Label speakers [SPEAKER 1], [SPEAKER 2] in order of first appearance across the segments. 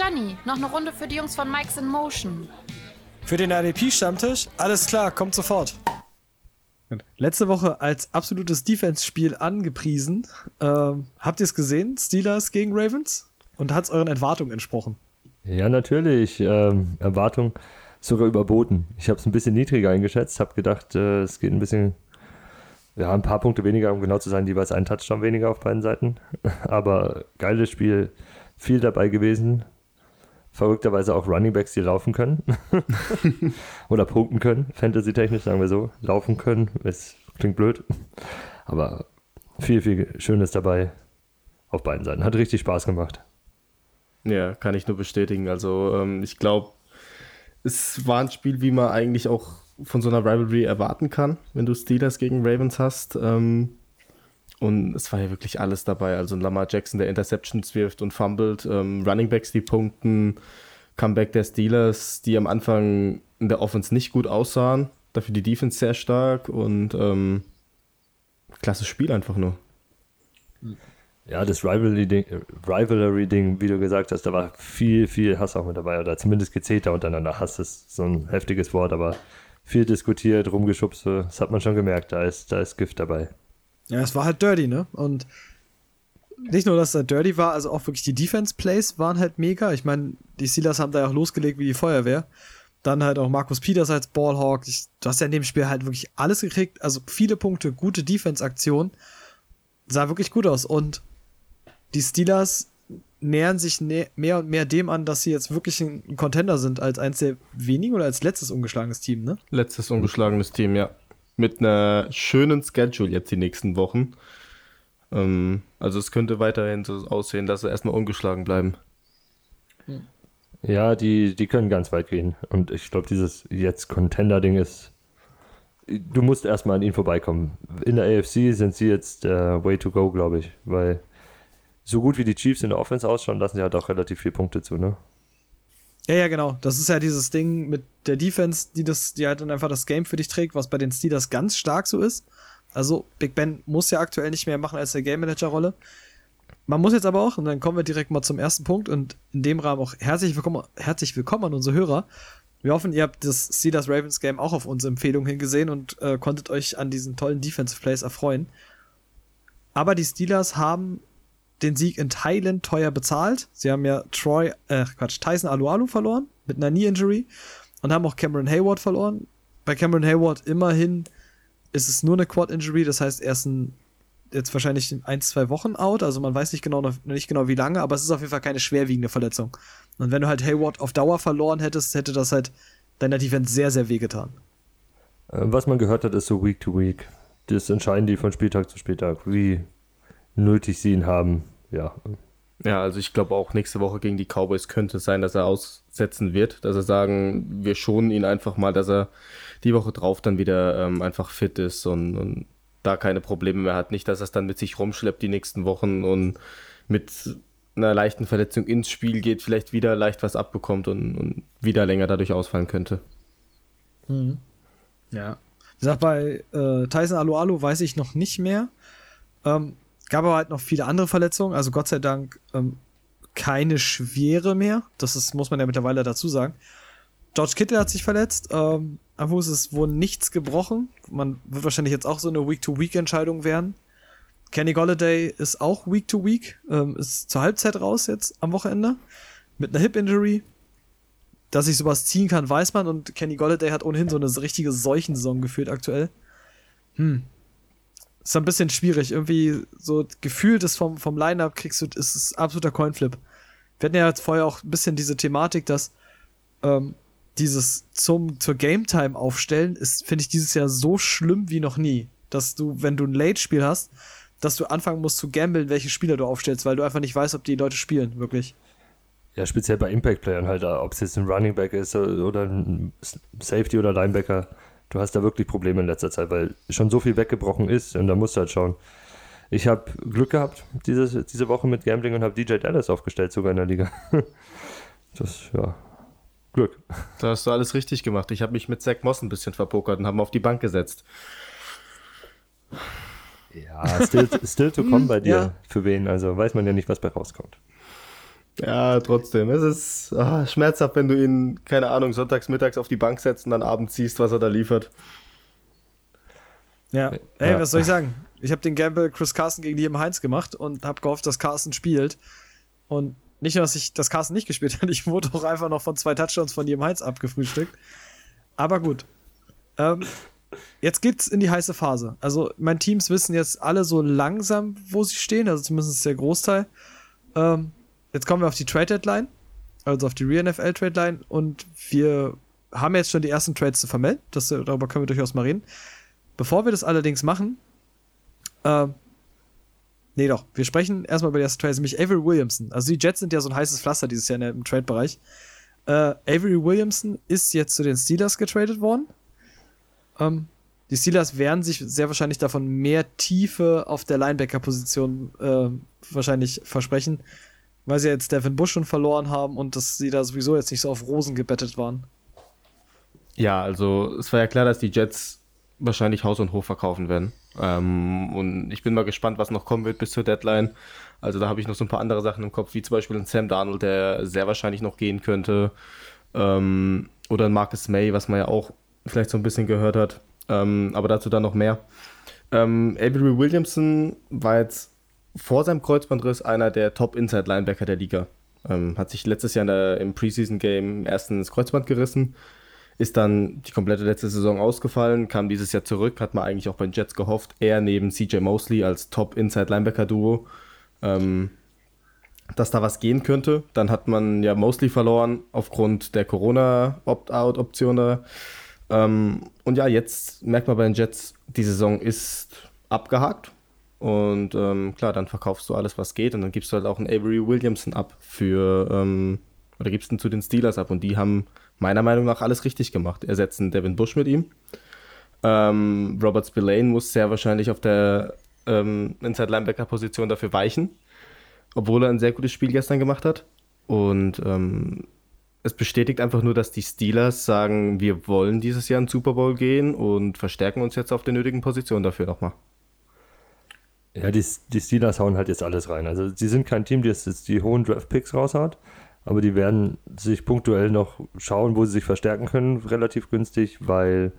[SPEAKER 1] Gianni, noch eine Runde für die Jungs von Mike's in Motion.
[SPEAKER 2] Für den RDP-Stammtisch? Alles klar, kommt sofort. Letzte Woche als absolutes Defense-Spiel angepriesen. Ähm, habt ihr es gesehen? Steelers gegen Ravens? Und hat es euren Erwartungen entsprochen?
[SPEAKER 3] Ja, natürlich. Ähm, Erwartung sogar überboten. Ich habe es ein bisschen niedriger eingeschätzt, habe gedacht, äh, es geht ein bisschen, ja, ein paar Punkte weniger, um genau zu sein, jeweils ein Touchdown weniger auf beiden Seiten. Aber geiles Spiel, viel dabei gewesen. Verrückterweise auch Runningbacks, die laufen können. Oder punkten können, fantasy-technisch sagen wir so. Laufen können, es klingt blöd. Aber viel, viel Schönes dabei auf beiden Seiten. Hat richtig Spaß gemacht.
[SPEAKER 4] Ja, kann ich nur bestätigen. Also ähm, ich glaube, es war ein Spiel, wie man eigentlich auch von so einer Rivalry erwarten kann, wenn du Steelers gegen Ravens hast. Ähm, und es war ja wirklich alles dabei. Also Lamar Jackson, der Interceptions wirft und fummelt, ähm, Running Backs, die punkten, Comeback der Steelers, die am Anfang in der Offense nicht gut aussahen, dafür die Defense sehr stark und ähm, klasse Spiel einfach nur.
[SPEAKER 3] Ja, das Rivalry-Ding, Rivalry wie du gesagt hast, da war viel, viel Hass auch mit dabei. Oder zumindest Gezeter untereinander. Hass ist so ein heftiges Wort, aber viel diskutiert, rumgeschubst. Das hat man schon gemerkt. Da ist, da ist Gift dabei.
[SPEAKER 2] Ja, es war halt dirty, ne? Und nicht nur, dass es halt dirty war, also auch wirklich die Defense-Plays waren halt mega. Ich meine, die Steelers haben da ja auch losgelegt wie die Feuerwehr. Dann halt auch Markus Peters als Ballhawk. Ich, du hast ja in dem Spiel halt wirklich alles gekriegt. Also viele Punkte, gute Defense-Aktionen. Sah wirklich gut aus. Und die Steelers nähern sich mehr und mehr dem an, dass sie jetzt wirklich ein Contender sind, als eins der wenigen oder als letztes ungeschlagenes Team, ne?
[SPEAKER 4] Letztes ungeschlagenes Team, ja. Mit einer schönen Schedule jetzt die nächsten Wochen. Ähm, also es könnte weiterhin so aussehen, dass sie erstmal ungeschlagen bleiben.
[SPEAKER 3] Ja, die, die können ganz weit gehen. Und ich glaube, dieses jetzt Contender-Ding ist. Du musst erstmal an ihnen vorbeikommen. In der AFC sind sie jetzt äh, way to go, glaube ich, weil so gut wie die Chiefs in der Offense ausschauen, lassen sie halt auch relativ viele Punkte zu, ne?
[SPEAKER 2] Ja, ja, genau. Das ist ja dieses Ding mit der Defense, die das, die halt dann einfach das Game für dich trägt, was bei den Steelers ganz stark so ist. Also, Big Ben muss ja aktuell nicht mehr machen als der Game Manager-Rolle. Man muss jetzt aber auch, und dann kommen wir direkt mal zum ersten Punkt und in dem Rahmen auch herzlich willkommen, herzlich willkommen an unsere Hörer. Wir hoffen, ihr habt das Steelers Ravens Game auch auf unsere Empfehlung hingesehen und äh, konntet euch an diesen tollen Defensive Plays erfreuen. Aber die Steelers haben den Sieg in Thailand teuer bezahlt. Sie haben ja Troy, äh, Quatsch, Tyson Alualu verloren mit einer Knee-Injury und haben auch Cameron Hayward verloren. Bei Cameron Hayward immerhin ist es nur eine Quad-Injury, das heißt, er ist ein, jetzt wahrscheinlich ein, zwei Wochen out, also man weiß nicht genau, nicht genau wie lange, aber es ist auf jeden Fall keine schwerwiegende Verletzung. Und wenn du halt Hayward auf Dauer verloren hättest, hätte das halt deiner Defense sehr, sehr wehgetan.
[SPEAKER 3] Äh, was man gehört hat, ist so Week to Week. Das entscheiden die von Spieltag zu Spieltag, wie nötig sie ihn haben ja.
[SPEAKER 4] Ja, also ich glaube auch nächste Woche gegen die Cowboys könnte es sein, dass er aussetzen wird, dass er sagen, wir schonen ihn einfach mal, dass er die Woche drauf dann wieder ähm, einfach fit ist und, und da keine Probleme mehr hat. Nicht, dass er es dann mit sich rumschleppt die nächsten Wochen und mit einer leichten Verletzung ins Spiel geht, vielleicht wieder leicht was abbekommt und, und wieder länger dadurch ausfallen könnte.
[SPEAKER 2] Mhm. Ja. Ich sag, bei äh, Tyson Alu weiß ich noch nicht mehr. Ähm, Gab aber halt noch viele andere Verletzungen, also Gott sei Dank ähm, keine schwere mehr. Das ist, muss man ja mittlerweile dazu sagen. George Kittle hat sich verletzt. Ähm, am Fuß ist wohl nichts gebrochen. Man wird wahrscheinlich jetzt auch so eine Week-to-Week-Entscheidung werden. Kenny Golladay ist auch Week-to-Week, ähm, ist zur Halbzeit raus jetzt am Wochenende mit einer Hip-Injury. Dass ich sowas ziehen kann, weiß man. Und Kenny Golladay hat ohnehin so eine richtige Seuchensaison geführt aktuell. Hm, ist ein bisschen schwierig. Irgendwie so gefühlt ist vom, vom Line-Up kriegst du, ist es absoluter Coinflip. Wir hatten ja jetzt vorher auch ein bisschen diese Thematik, dass ähm, dieses zum, zur Game Time aufstellen ist, finde ich dieses Jahr so schlimm wie noch nie. Dass du, wenn du ein Late-Spiel hast, dass du anfangen musst zu gambeln, welche Spieler du aufstellst, weil du einfach nicht weißt, ob die Leute spielen, wirklich.
[SPEAKER 3] Ja, speziell bei Impact-Playern halt, ob es jetzt ein Running Back ist oder ein Safety oder Linebacker du hast da wirklich Probleme in letzter Zeit, weil schon so viel weggebrochen ist und da musst du halt schauen. Ich habe Glück gehabt diese, diese Woche mit Gambling und habe DJ Dallas aufgestellt, sogar in der Liga. Das, ja, Glück.
[SPEAKER 4] Da hast du alles richtig gemacht. Ich habe mich mit Zach Moss ein bisschen verpokert und habe auf die Bank gesetzt.
[SPEAKER 3] Ja, still, still to come bei dir. Ja. Für wen? Also weiß man ja nicht, was bei rauskommt.
[SPEAKER 4] Ja, trotzdem. Es ist ah, schmerzhaft, wenn du ihn, keine Ahnung, sonntags, mittags auf die Bank setzt und dann abends siehst, was er da liefert.
[SPEAKER 2] Ja, ey, was soll ich sagen? Ich habe den Gamble Chris Carson gegen Liam Heinz gemacht und habe gehofft, dass Carson spielt. Und nicht nur, dass ich das Carson nicht gespielt hat, ich wurde auch einfach noch von zwei Touchdowns von Liam Heinz abgefrühstückt. Aber gut. Ähm, jetzt geht's in die heiße Phase. Also, meine Teams wissen jetzt alle so langsam, wo sie stehen, also zumindest der Großteil. Ähm, jetzt kommen wir auf die Trade Deadline, also auf die Re-NFL Trade Line und wir haben jetzt schon die ersten Trades zu vermelden. Das, darüber können wir durchaus mal reden. Bevor wir das allerdings machen, ähm, nee doch, wir sprechen erstmal über die ersten Trades, nämlich Avery Williamson. Also die Jets sind ja so ein heißes Pflaster dieses Jahr im Trade-Bereich. Äh, Avery Williamson ist jetzt zu den Steelers getradet worden. Ähm, die Steelers werden sich sehr wahrscheinlich davon mehr Tiefe auf der Linebacker-Position äh, wahrscheinlich versprechen, weil sie jetzt Devin Bush schon verloren haben und dass sie da sowieso jetzt nicht so auf Rosen gebettet waren.
[SPEAKER 4] Ja, also es war ja klar, dass die Jets wahrscheinlich Haus und Hof verkaufen werden. Ähm, und ich bin mal gespannt, was noch kommen wird bis zur Deadline. Also da habe ich noch so ein paar andere Sachen im Kopf, wie zum Beispiel ein Sam Darnold, der sehr wahrscheinlich noch gehen könnte. Ähm, oder ein Marcus May, was man ja auch vielleicht so ein bisschen gehört hat. Ähm, aber dazu dann noch mehr. Ähm, Avery Williamson war jetzt vor seinem Kreuzbandriss einer der Top-Inside-Linebacker der Liga. Ähm, hat sich letztes Jahr der, im Preseason-Game erstens Kreuzband gerissen, ist dann die komplette letzte Saison ausgefallen, kam dieses Jahr zurück, hat man eigentlich auch bei den Jets gehofft, er neben CJ Mosley als Top-Inside-Linebacker-Duo, ähm, dass da was gehen könnte. Dann hat man ja Mosley verloren aufgrund der Corona-Opt-out-Option da. Ähm, und ja, jetzt merkt man bei den Jets, die Saison ist abgehakt. Und ähm, klar, dann verkaufst du alles, was geht. Und dann gibst du halt auch einen Avery Williamson ab für, ähm, oder gibst ihn zu den Steelers ab. Und die haben meiner Meinung nach alles richtig gemacht. Ersetzen Devin Bush mit ihm. Ähm, Robert Spillane muss sehr wahrscheinlich auf der ähm, Inside Linebacker Position dafür weichen, obwohl er ein sehr gutes Spiel gestern gemacht hat. Und ähm, es bestätigt einfach nur, dass die Steelers sagen, wir wollen dieses Jahr in den Super Bowl gehen und verstärken uns jetzt auf der nötigen Position dafür nochmal.
[SPEAKER 3] Ja, die, die Steelers hauen halt jetzt alles rein. Also sie sind kein Team, das jetzt die hohen Draft-Picks raushaut, aber die werden sich punktuell noch schauen, wo sie sich verstärken können, relativ günstig, weil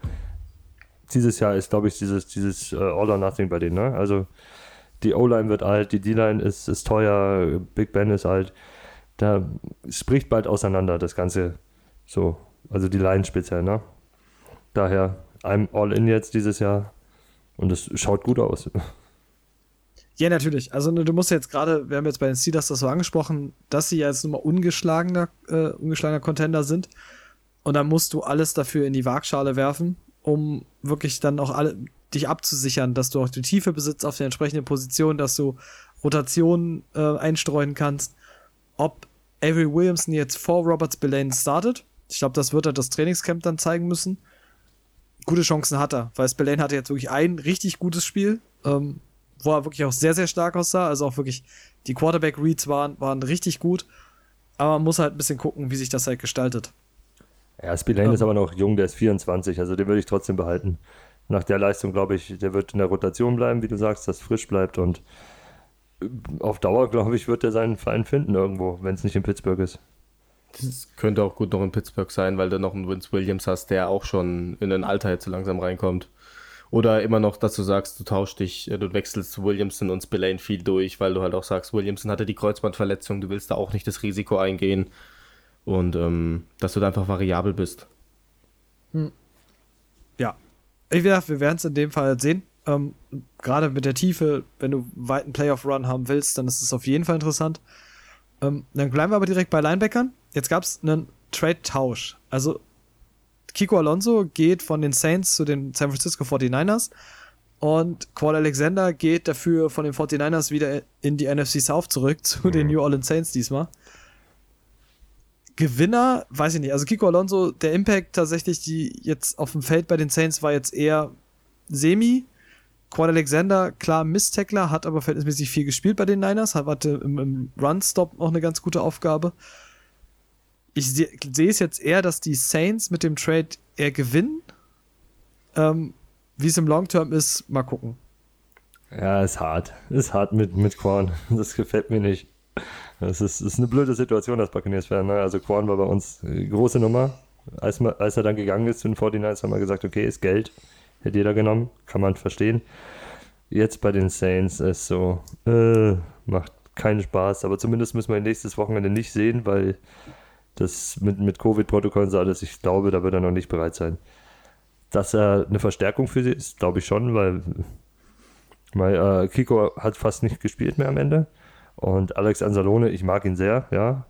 [SPEAKER 3] dieses Jahr ist, glaube ich, dieses, dieses uh, All or Nothing bei denen. Ne? Also die O-Line wird alt, die D-Line ist, ist teuer, Big Ben ist alt da spricht bald auseinander das Ganze so, also die Line speziell, ne? Daher, I'm all in jetzt dieses Jahr und es schaut gut aus.
[SPEAKER 2] Ja, natürlich. Also ne, du musst jetzt gerade, wir haben jetzt bei den Steelers das so angesprochen, dass sie jetzt nun mal ungeschlagener, äh, ungeschlagener Contender sind. Und dann musst du alles dafür in die Waagschale werfen, um wirklich dann auch alle, dich abzusichern, dass du auch die Tiefe besitzt auf der entsprechenden Position, dass du Rotationen äh, einstreuen kannst. Ob Avery Williamson jetzt vor Robert Spillane startet. Ich glaube, das wird er das Trainingscamp dann zeigen müssen. Gute Chancen hat er, weil Spillane hatte jetzt wirklich ein richtig gutes Spiel, ähm, wo er wirklich auch sehr, sehr stark aussah. Also auch wirklich die Quarterback-Reads waren, waren richtig gut. Aber man muss halt ein bisschen gucken, wie sich das halt gestaltet.
[SPEAKER 3] Ja, Spillane ähm, ist aber noch jung, der ist 24, also den würde ich trotzdem behalten. Nach der Leistung glaube ich, der wird in der Rotation bleiben, wie du sagst, dass frisch bleibt und auf Dauer, glaube ich, wird er seinen Verein finden irgendwo, wenn es nicht in Pittsburgh ist.
[SPEAKER 4] Das könnte auch gut noch in Pittsburgh sein, weil du noch einen Vince Williams hast, der auch schon in ein Alter jetzt so langsam reinkommt. Oder immer noch, dass du sagst, du tauschst dich, äh, du wechselst Williamson und Spillane viel durch, weil du halt auch sagst, Williamson hatte die Kreuzbandverletzung, du willst da auch nicht das Risiko eingehen. Und ähm, dass du da einfach variabel bist.
[SPEAKER 2] Hm. Ja. Ich werde, wir werden es in dem Fall sehen. Ähm, Gerade mit der Tiefe, wenn du einen weiten Playoff-Run haben willst, dann ist es auf jeden Fall interessant. Ähm, dann bleiben wir aber direkt bei Linebackern. Jetzt gab es einen Trade-Tausch. Also Kiko Alonso geht von den Saints zu den San Francisco 49ers und Qual Alexander geht dafür von den 49ers wieder in die NFC South zurück zu den mhm. New Orleans Saints diesmal. Gewinner, weiß ich nicht. Also Kiko Alonso, der Impact tatsächlich, die jetzt auf dem Feld bei den Saints war jetzt eher semi. Quad Alexander, klar, Miss-Tackler, hat aber verhältnismäßig viel gespielt bei den Niners, hatte im, im Run-Stop auch eine ganz gute Aufgabe. Ich sehe seh es jetzt eher, dass die Saints mit dem Trade eher gewinnen. Ähm, Wie es im Long-Term ist, mal gucken.
[SPEAKER 3] Ja, ist hart. Ist hart mit, mit Korn. Das gefällt mir nicht. Das ist, ist eine blöde Situation, das Buccaneers-Fan. Ne? Also Quan war bei uns äh, große Nummer. Als, als er dann gegangen ist zu den 49ers, haben wir gesagt, okay, ist Geld. Hätte jeder genommen, kann man verstehen. Jetzt bei den Saints ist so, äh, macht keinen Spaß. Aber zumindest müssen wir ihn nächstes Wochenende nicht sehen, weil das mit, mit Covid-Protokollen sah das, ich glaube, da wird er noch nicht bereit sein. Dass er eine Verstärkung für sie ist, glaube ich schon, weil, weil äh, Kiko hat fast nicht gespielt mehr am Ende. Und Alex Anzalone, ich mag ihn sehr, ja,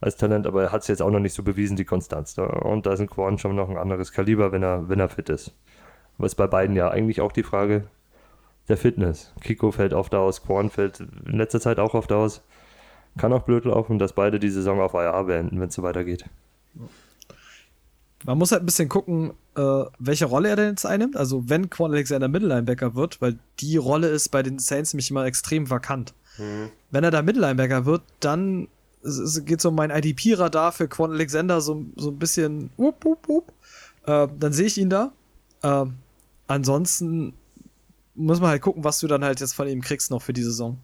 [SPEAKER 3] als Talent, aber er hat es jetzt auch noch nicht so bewiesen, die Konstanz. Ne? Und da ist ein Quan schon noch ein anderes Kaliber, wenn er, wenn er fit ist. Aber ist bei beiden ja eigentlich auch die Frage der Fitness. Kiko fällt oft aus, Quan fällt in letzter Zeit auch oft aus. Kann auch blöd laufen, dass beide die Saison auf IR beenden, wenn es so weitergeht.
[SPEAKER 2] Man muss halt ein bisschen gucken, äh, welche Rolle er denn jetzt einnimmt. Also, wenn Quan Alexander Mittellinebacker wird, weil die Rolle ist bei den Saints nämlich immer extrem vakant. Mhm. Wenn er da Mittellinebacker wird, dann geht so mein IDP-Radar für Quan Alexander so, so ein bisschen. Up, up, up. Äh, dann sehe ich ihn da. Äh, ansonsten muss man halt gucken, was du dann halt jetzt von ihm kriegst noch für die Saison.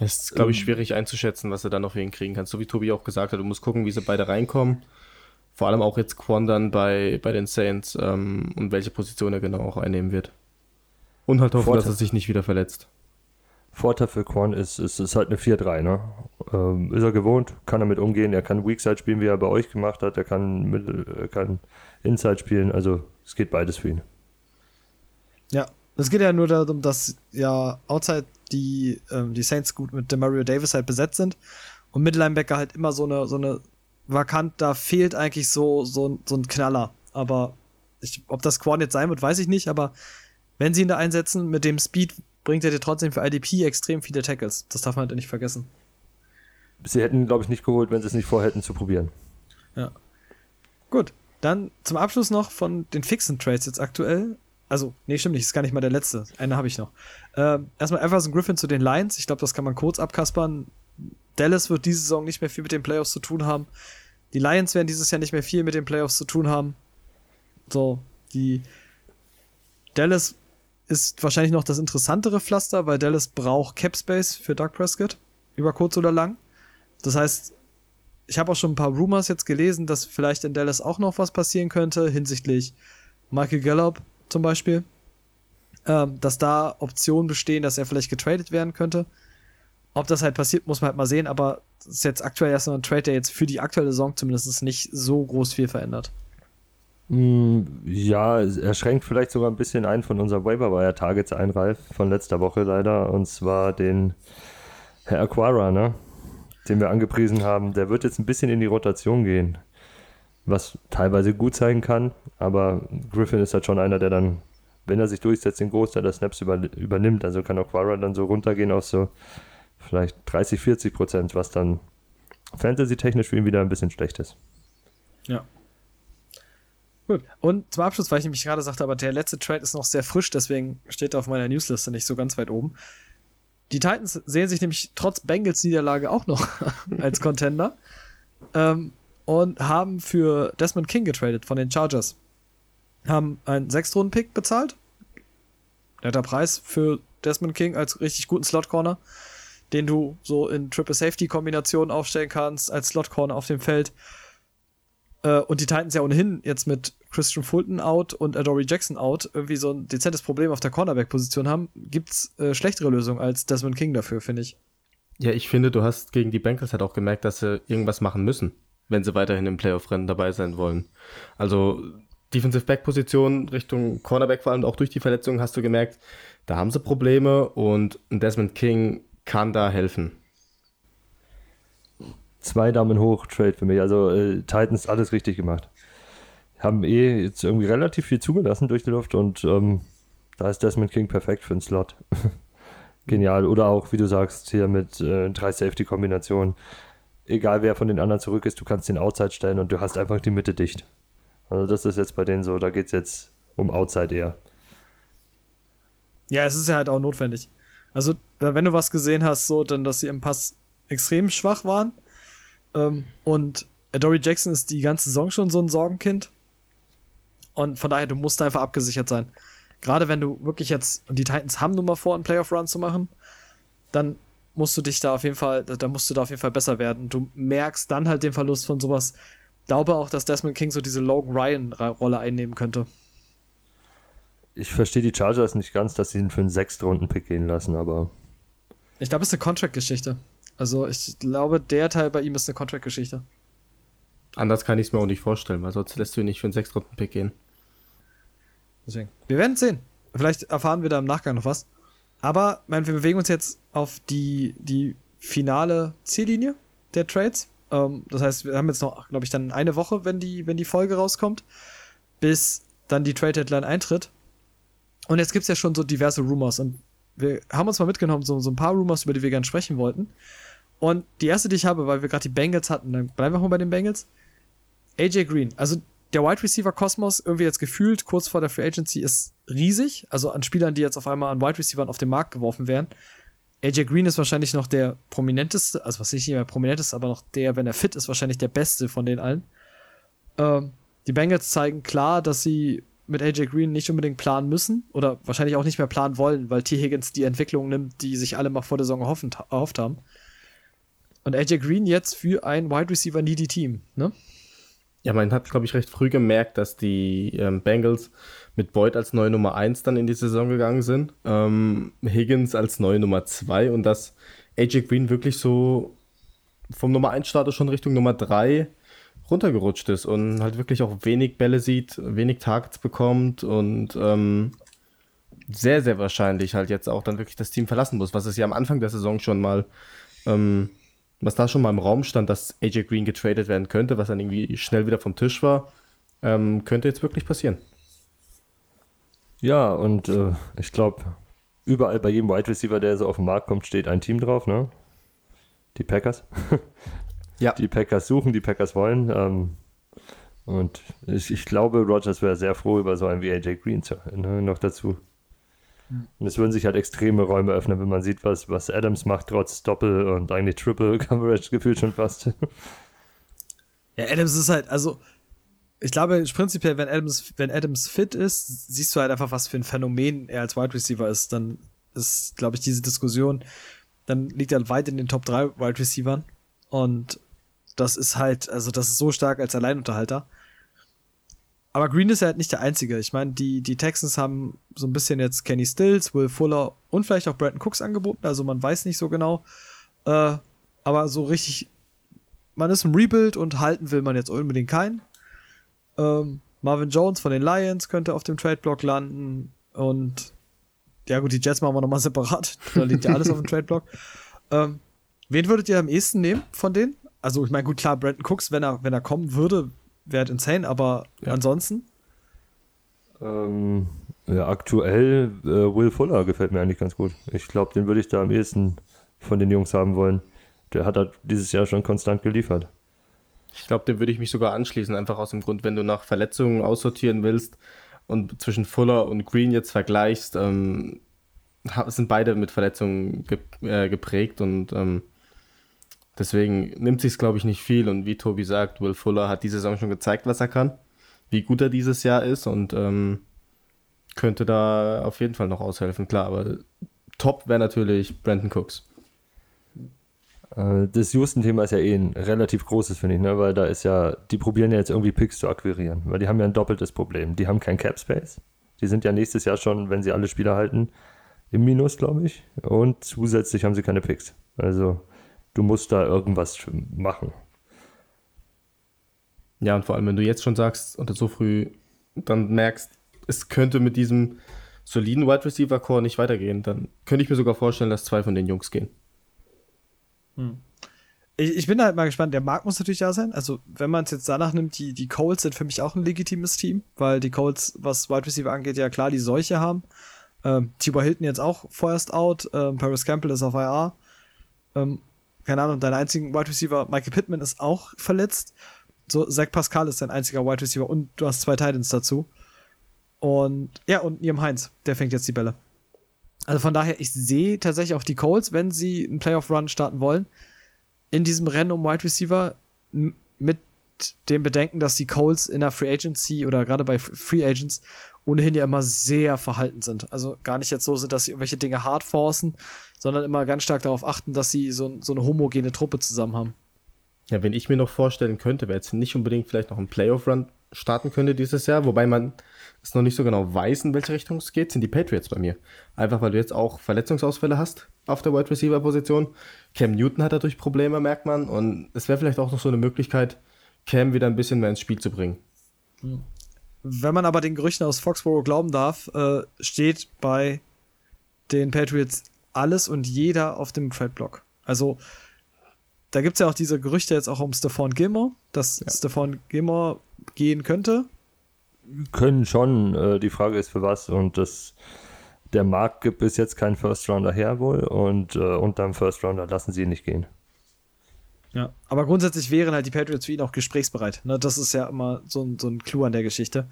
[SPEAKER 4] Es ist, glaube ich, ähm. schwierig einzuschätzen, was er dann noch für ihn kriegen kann. So wie Tobi auch gesagt hat, du musst gucken, wie sie beide reinkommen. Vor allem auch jetzt Quan dann bei, bei den Saints ähm, und welche Position er genau auch einnehmen wird. Und halt hoffen, Vorteil. dass er sich nicht wieder verletzt.
[SPEAKER 3] Vorteil für Quan ist, ist, ist halt eine 4-3, ne? Ähm, ist er gewohnt, kann er mit umgehen, er kann Weakside spielen, wie er bei euch gemacht hat, er kann, mit, er kann Inside spielen, also es geht beides für ihn.
[SPEAKER 2] Ja, es geht ja nur darum, dass ja Outside die, ähm, die Saints gut mit Demario Davis halt besetzt sind und Mittellinebacker halt immer so eine, so eine vakant, da fehlt eigentlich so, so, so ein Knaller. Aber ich, ob das Quan jetzt sein wird, weiß ich nicht, aber wenn sie ihn da einsetzen, mit dem Speed bringt er dir trotzdem für IDP extrem viele Tackles. Das darf man halt nicht vergessen.
[SPEAKER 3] Sie hätten, glaube ich, nicht geholt, wenn sie es nicht vorhätten zu probieren.
[SPEAKER 2] Ja. Gut, dann zum Abschluss noch von den fixen Trades jetzt aktuell. Also, nee, stimmt nicht, ist gar nicht mal der letzte. Eine habe ich noch. Ähm, erstmal Everson Griffin zu den Lions. Ich glaube, das kann man kurz abkaspern. Dallas wird diese Saison nicht mehr viel mit den Playoffs zu tun haben. Die Lions werden dieses Jahr nicht mehr viel mit den Playoffs zu tun haben. So, die Dallas ist wahrscheinlich noch das interessantere Pflaster, weil Dallas braucht Cap Space für Doug Prescott. Über kurz oder lang. Das heißt, ich habe auch schon ein paar Rumors jetzt gelesen, dass vielleicht in Dallas auch noch was passieren könnte hinsichtlich Michael Gallup zum Beispiel. Ähm, dass da Optionen bestehen, dass er vielleicht getradet werden könnte. Ob das halt passiert, muss man halt mal sehen, aber es ist jetzt aktuell erst noch ein Trade, der jetzt für die aktuelle Saison zumindest nicht so groß viel verändert.
[SPEAKER 3] Mm, ja, er schränkt vielleicht sogar ein bisschen ein von unserer Waiver Wire Targets ein, Ralf, von letzter Woche leider, und zwar den Herr Aquara, ne? Den wir angepriesen haben. Der wird jetzt ein bisschen in die Rotation gehen was teilweise gut sein kann, aber Griffin ist halt schon einer, der dann, wenn er sich durchsetzt, den Großteil der Snaps über, übernimmt. Also kann auch Quara dann so runtergehen auf so vielleicht 30, 40 Prozent, was dann fantasy-technisch für ihn wieder ein bisschen schlecht ist.
[SPEAKER 2] Ja. Gut. Und zum Abschluss, weil ich nämlich gerade sagte, aber der letzte Trade ist noch sehr frisch, deswegen steht er auf meiner Newsliste nicht so ganz weit oben. Die Titans sehen sich nämlich trotz Bengals Niederlage auch noch als Contender. Ähm, und haben für Desmond King getradet von den Chargers. Haben einen Sechstrunden-Pick bezahlt. Netter Preis für Desmond King als richtig guten Slot-Corner, den du so in Triple-Safety-Kombinationen aufstellen kannst, als Slot-Corner auf dem Feld. Äh, und die Titans ja ohnehin jetzt mit Christian Fulton out und Adoree Jackson out irgendwie so ein dezentes Problem auf der Cornerback-Position haben, gibt's äh, schlechtere Lösungen als Desmond King dafür, finde ich.
[SPEAKER 4] Ja, ich finde, du hast gegen die Bengals halt auch gemerkt, dass sie irgendwas machen müssen wenn sie weiterhin im Playoff-Rennen dabei sein wollen. Also Defensive Back-Position Richtung Cornerback vor allem auch durch die Verletzungen hast du gemerkt, da haben sie Probleme und Desmond King kann da helfen.
[SPEAKER 3] Zwei Daumen hoch, Trade für mich. Also äh, Titans alles richtig gemacht. Haben eh jetzt irgendwie relativ viel zugelassen durch die Luft und ähm, da ist Desmond King perfekt für den Slot. Genial. Oder auch, wie du sagst, hier mit äh, drei Safety-Kombinationen egal wer von den anderen zurück ist, du kannst den Outside stellen und du hast einfach die Mitte dicht. Also das ist jetzt bei denen so, da geht es jetzt um Outside eher.
[SPEAKER 2] Ja, es ist ja halt auch notwendig. Also, wenn du was gesehen hast, so, dann, dass sie im Pass extrem schwach waren. Ähm, und Dory Jackson ist die ganze Saison schon so ein Sorgenkind. Und von daher, du musst einfach abgesichert sein. Gerade wenn du wirklich jetzt, und die Titans haben nun mal vor, einen Playoff-Run zu machen, dann musst du dich da auf jeden Fall, da musst du da auf jeden Fall besser werden. Du merkst dann halt den Verlust von sowas. Glaube auch, dass Desmond King so diese Logan Ryan-Rolle einnehmen könnte.
[SPEAKER 3] Ich verstehe die Chargers nicht ganz, dass sie ihn für einen Sechstrunden-Pick gehen lassen, aber.
[SPEAKER 2] Ich glaube, es ist eine Contract-Geschichte. Also ich glaube, der Teil bei ihm ist eine Contract-Geschichte.
[SPEAKER 4] Anders kann ich es mir auch nicht vorstellen, weil sonst lässt du ihn nicht für einen Sechstrunden-Pick gehen.
[SPEAKER 2] Deswegen. Wir werden sehen. Vielleicht erfahren wir da im Nachgang noch was. Aber mein, wir bewegen uns jetzt auf die, die finale Ziellinie der Trades. Ähm, das heißt, wir haben jetzt noch, glaube ich, dann eine Woche, wenn die, wenn die Folge rauskommt, bis dann die Trade Deadline eintritt. Und jetzt gibt es ja schon so diverse Rumors und wir haben uns mal mitgenommen, so, so ein paar Rumors, über die wir gerne sprechen wollten. Und die erste, die ich habe, weil wir gerade die Bengals hatten, dann bleiben wir mal bei den Bengals. AJ Green, also der Wide Receiver Kosmos, irgendwie jetzt gefühlt, kurz vor der Free Agency, ist riesig. Also an Spielern, die jetzt auf einmal an Wide Receivern auf den Markt geworfen werden. AJ Green ist wahrscheinlich noch der prominenteste, also was nicht mehr prominenteste, aber noch der, wenn er fit ist, wahrscheinlich der beste von den allen. Ähm, die Bengals zeigen klar, dass sie mit AJ Green nicht unbedingt planen müssen oder wahrscheinlich auch nicht mehr planen wollen, weil T. Higgins die Entwicklung nimmt, die sich alle mal vor der Saison erhofft haben. Und AJ Green jetzt für ein Wide Receiver needy Team, ne?
[SPEAKER 4] Ja, man hat, glaube ich, recht früh gemerkt, dass die ähm, Bengals mit Boyd als neue Nummer 1 dann in die Saison gegangen sind, ähm, Higgins als neue Nummer 2 und dass AJ Green wirklich so vom Nummer 1 Starter schon Richtung Nummer 3 runtergerutscht ist und halt wirklich auch wenig Bälle sieht, wenig Targets bekommt und ähm, sehr, sehr wahrscheinlich halt jetzt auch dann wirklich das Team verlassen muss, was es ja am Anfang der Saison schon mal, ähm, was da schon mal im Raum stand, dass AJ Green getradet werden könnte, was dann irgendwie schnell wieder vom Tisch war, ähm, könnte jetzt wirklich passieren.
[SPEAKER 3] Ja, und äh, ich glaube, überall bei jedem Wide Receiver, der so auf den Markt kommt, steht ein Team drauf, ne? Die Packers. ja. Die Packers suchen, die Packers wollen. Ähm, und ich, ich, glaube, Rogers wäre sehr froh über so einen wie AJ Green ne, noch dazu. Und es würden sich halt extreme Räume öffnen, wenn man sieht, was, was Adams macht, trotz Doppel- und eigentlich Triple-Coverage gefühlt schon fast.
[SPEAKER 2] Ja, Adams ist halt, also ich glaube, prinzipiell, wenn Adams, wenn Adams fit ist, siehst du halt einfach, was für ein Phänomen er als Wide Receiver ist. Dann ist, glaube ich, diese Diskussion, dann liegt er weit in den Top 3 Wide Receivern. Und das ist halt, also das ist so stark als Alleinunterhalter. Aber Green ist ja halt nicht der Einzige. Ich meine, die, die Texans haben so ein bisschen jetzt Kenny Stills, Will Fuller und vielleicht auch Brandon Cooks angeboten. Also man weiß nicht so genau. Äh, aber so richtig, man ist im Rebuild und halten will man jetzt unbedingt keinen. Ähm, Marvin Jones von den Lions könnte auf dem Trade-Block landen. Und ja, gut, die Jets machen wir nochmal separat. Da liegt ja alles auf dem Trade-Block. Ähm, wen würdet ihr am ehesten nehmen von denen? Also, ich meine, gut, klar, Brandon Cooks, wenn er, wenn er kommen würde, wäre insane, aber ja. ansonsten?
[SPEAKER 3] Ähm, ja, aktuell äh, Will Fuller gefällt mir eigentlich ganz gut. Ich glaube, den würde ich da am ehesten von den Jungs haben wollen. Der hat halt dieses Jahr schon konstant geliefert.
[SPEAKER 4] Ich glaube, dem würde ich mich sogar anschließen, einfach aus dem Grund, wenn du nach Verletzungen aussortieren willst und zwischen Fuller und Green jetzt vergleichst, ähm, sind beide mit Verletzungen ge äh, geprägt und ähm, deswegen nimmt sich glaube ich, nicht viel. Und wie Tobi sagt, Will Fuller hat diese Saison schon gezeigt, was er kann, wie gut er dieses Jahr ist und ähm, könnte da auf jeden Fall noch aushelfen, klar. Aber top wäre natürlich Brandon Cooks.
[SPEAKER 3] Äh, das Houston-Thema ist ja eh ein relativ großes, finde ich, ne? weil da ist ja, die probieren ja jetzt irgendwie Picks zu akquirieren, weil die haben ja ein doppeltes Problem. Die haben kein Cap Space. Die sind ja nächstes Jahr schon, wenn sie alle Spieler halten, im Minus, glaube ich. Und zusätzlich haben sie keine Picks. Also du musst da irgendwas machen.
[SPEAKER 4] Ja, und vor allem, wenn du jetzt schon sagst und so früh dann merkst, es könnte mit diesem soliden Wide Receiver Core nicht weitergehen, dann könnte ich mir sogar vorstellen, dass zwei von den Jungs gehen.
[SPEAKER 2] Hm. Ich, ich, bin halt mal gespannt. Der Markt muss natürlich da sein. Also, wenn man es jetzt danach nimmt, die, die Colts sind für mich auch ein legitimes Team, weil die Colts, was Wide Receiver angeht, ja klar die Seuche haben. Ähm, Tibor Hilton jetzt auch vorerst out. Ähm, Paris Campbell ist auf IR. Ähm, keine Ahnung, dein einziger Wide Receiver, Michael Pittman, ist auch verletzt. So, Zach Pascal ist dein einziger Wide Receiver und du hast zwei Titans dazu. Und ja, und Liam Heinz, der fängt jetzt die Bälle. Also von daher, ich sehe tatsächlich auch die Colts, wenn sie einen Playoff-Run starten wollen, in diesem Rennen um Wide Receiver mit dem Bedenken, dass die Colts in der Free Agency oder gerade bei Free Agents ohnehin ja immer sehr verhalten sind. Also gar nicht jetzt so sind, dass sie irgendwelche Dinge hart forcen, sondern immer ganz stark darauf achten, dass sie so, so eine homogene Truppe zusammen haben.
[SPEAKER 4] Ja, wenn ich mir noch vorstellen könnte, wer jetzt nicht unbedingt vielleicht noch einen Playoff-Run starten könnte dieses Jahr, wobei man es noch nicht so genau weiß, in welche Richtung es geht, sind die Patriots bei mir. Einfach weil du jetzt auch Verletzungsausfälle hast auf der Wide Receiver Position. Cam Newton hat dadurch Probleme, merkt man. Und es wäre vielleicht auch noch so eine Möglichkeit, Cam wieder ein bisschen mehr ins Spiel zu bringen.
[SPEAKER 2] Wenn man aber den Gerüchten aus Foxborough glauben darf, äh, steht bei den Patriots alles und jeder auf dem Trade-Block. Also, da gibt es ja auch diese Gerüchte jetzt auch um Stephon Gilmore, dass ja. Stephon Gilmore gehen könnte.
[SPEAKER 3] Können schon. Äh, die Frage ist für was und das der Markt gibt bis jetzt keinen First Rounder her wohl und äh, unterm First Rounder lassen sie ihn nicht gehen.
[SPEAKER 2] Ja, aber grundsätzlich wären halt die Patriots für ihn auch gesprächsbereit. Ne? Das ist ja immer so ein, so ein Clou an der Geschichte.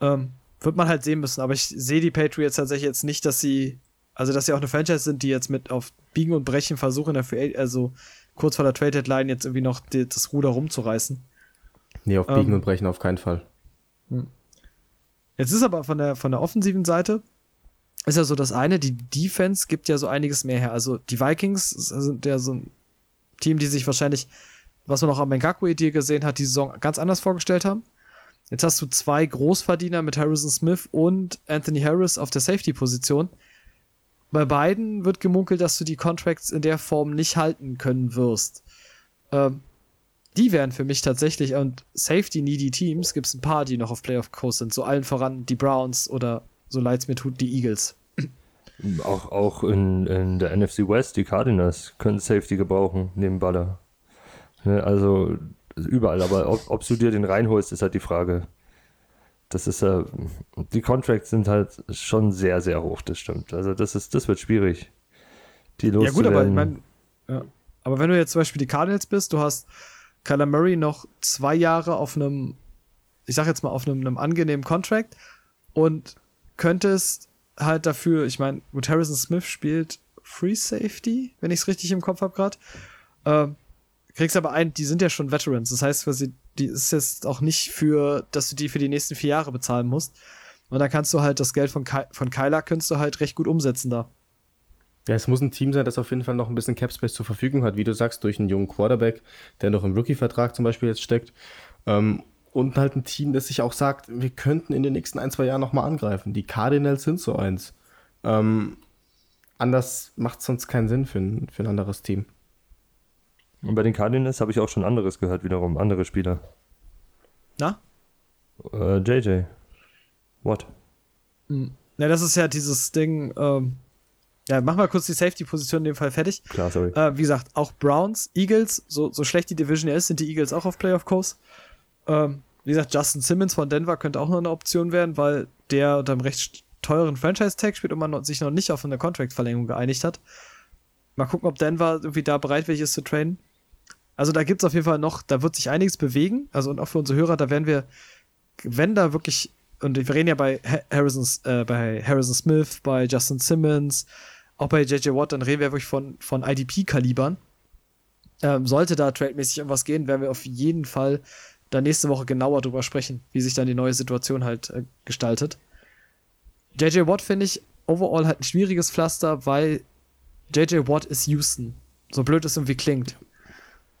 [SPEAKER 2] Ähm, wird man halt sehen müssen, aber ich sehe die Patriots tatsächlich jetzt nicht, dass sie, also dass sie auch eine Franchise sind, die jetzt mit auf Biegen und Brechen versuchen, dafür, also kurz vor der Trade Deadline jetzt irgendwie noch die, das Ruder rumzureißen.
[SPEAKER 4] Nee, auf Biegen ähm, und Brechen auf keinen Fall. Hm.
[SPEAKER 2] Jetzt ist aber von der, von der offensiven Seite, ist ja so das eine, die Defense gibt ja so einiges mehr her. Also die Vikings sind ja so ein Team, die sich wahrscheinlich, was man auch am Mengaku-Idee gesehen hat, die Saison ganz anders vorgestellt haben. Jetzt hast du zwei Großverdiener mit Harrison Smith und Anthony Harris auf der Safety-Position. Bei beiden wird gemunkelt, dass du die Contracts in der Form nicht halten können wirst. Ähm, die wären für mich tatsächlich, und Safety-Needy Teams gibt es ein paar, die noch auf Playoff-Kurs sind. So allen voran die Browns oder so leid es mir tut, die Eagles.
[SPEAKER 3] Auch, auch in, in der NFC West, die Cardinals können Safety gebrauchen, neben Baller. Ne, also überall, aber ob, ob du dir den reinholst, ist halt die Frage. Das ist äh, die Contracts sind halt schon sehr, sehr hoch, das stimmt. Also das ist, das wird schwierig.
[SPEAKER 2] Die Ja gut, aber ich mein, ja. aber wenn du jetzt zum Beispiel die Cardinals bist, du hast Kyler Murray noch zwei Jahre auf einem, ich sag jetzt mal, auf einem, einem angenehmen Contract und könntest halt dafür, ich meine, gut, Harrison Smith spielt Free Safety, wenn ich es richtig im Kopf habe gerade. Ähm, kriegst aber ein, die sind ja schon Veterans. Das heißt, quasi, die ist jetzt auch nicht für, dass du die für die nächsten vier Jahre bezahlen musst. Und dann kannst du halt das Geld von, Ky von Kyler kannst du halt recht gut umsetzen da.
[SPEAKER 4] Ja, es muss ein Team sein, das auf jeden Fall noch ein bisschen Capspace zur Verfügung hat, wie du sagst, durch einen jungen Quarterback, der noch im Rookie-Vertrag zum Beispiel jetzt steckt. Ähm, und halt ein Team, das sich auch sagt, wir könnten in den nächsten ein, zwei Jahren nochmal angreifen. Die Cardinals sind so eins. Ähm, anders macht es sonst keinen Sinn für ein, für ein anderes Team.
[SPEAKER 3] Und bei den Cardinals habe ich auch schon anderes gehört, wiederum, andere Spieler.
[SPEAKER 2] Na?
[SPEAKER 3] Äh, JJ. What?
[SPEAKER 2] Hm. Ja, das ist ja dieses Ding, ähm, ja, mach mal kurz die Safety-Position in dem Fall fertig.
[SPEAKER 3] Klar, sorry.
[SPEAKER 2] Äh, wie gesagt, auch Browns, Eagles, so, so schlecht die Division ist, sind die Eagles auch auf Playoff-Kurs. Ähm, wie gesagt, Justin Simmons von Denver könnte auch noch eine Option werden, weil der unter einem recht teuren Franchise-Tag spielt und man sich noch nicht auf eine Contract-Verlängerung geeinigt hat. Mal gucken, ob Denver irgendwie da bereitwillig ist zu trainen. Also da gibt es auf jeden Fall noch, da wird sich einiges bewegen. Also und auch für unsere Hörer, da werden wir, wenn da wirklich, und wir reden ja bei Harrison, äh, bei Harrison Smith, bei Justin Simmons, auch bei JJ Watt, dann reden wir wirklich von, von IDP-Kalibern. Ähm, sollte da trademäßig irgendwas gehen, werden wir auf jeden Fall dann nächste Woche genauer drüber sprechen, wie sich dann die neue Situation halt äh, gestaltet. JJ Watt finde ich overall halt ein schwieriges Pflaster, weil JJ Watt ist Houston. So blöd es irgendwie klingt.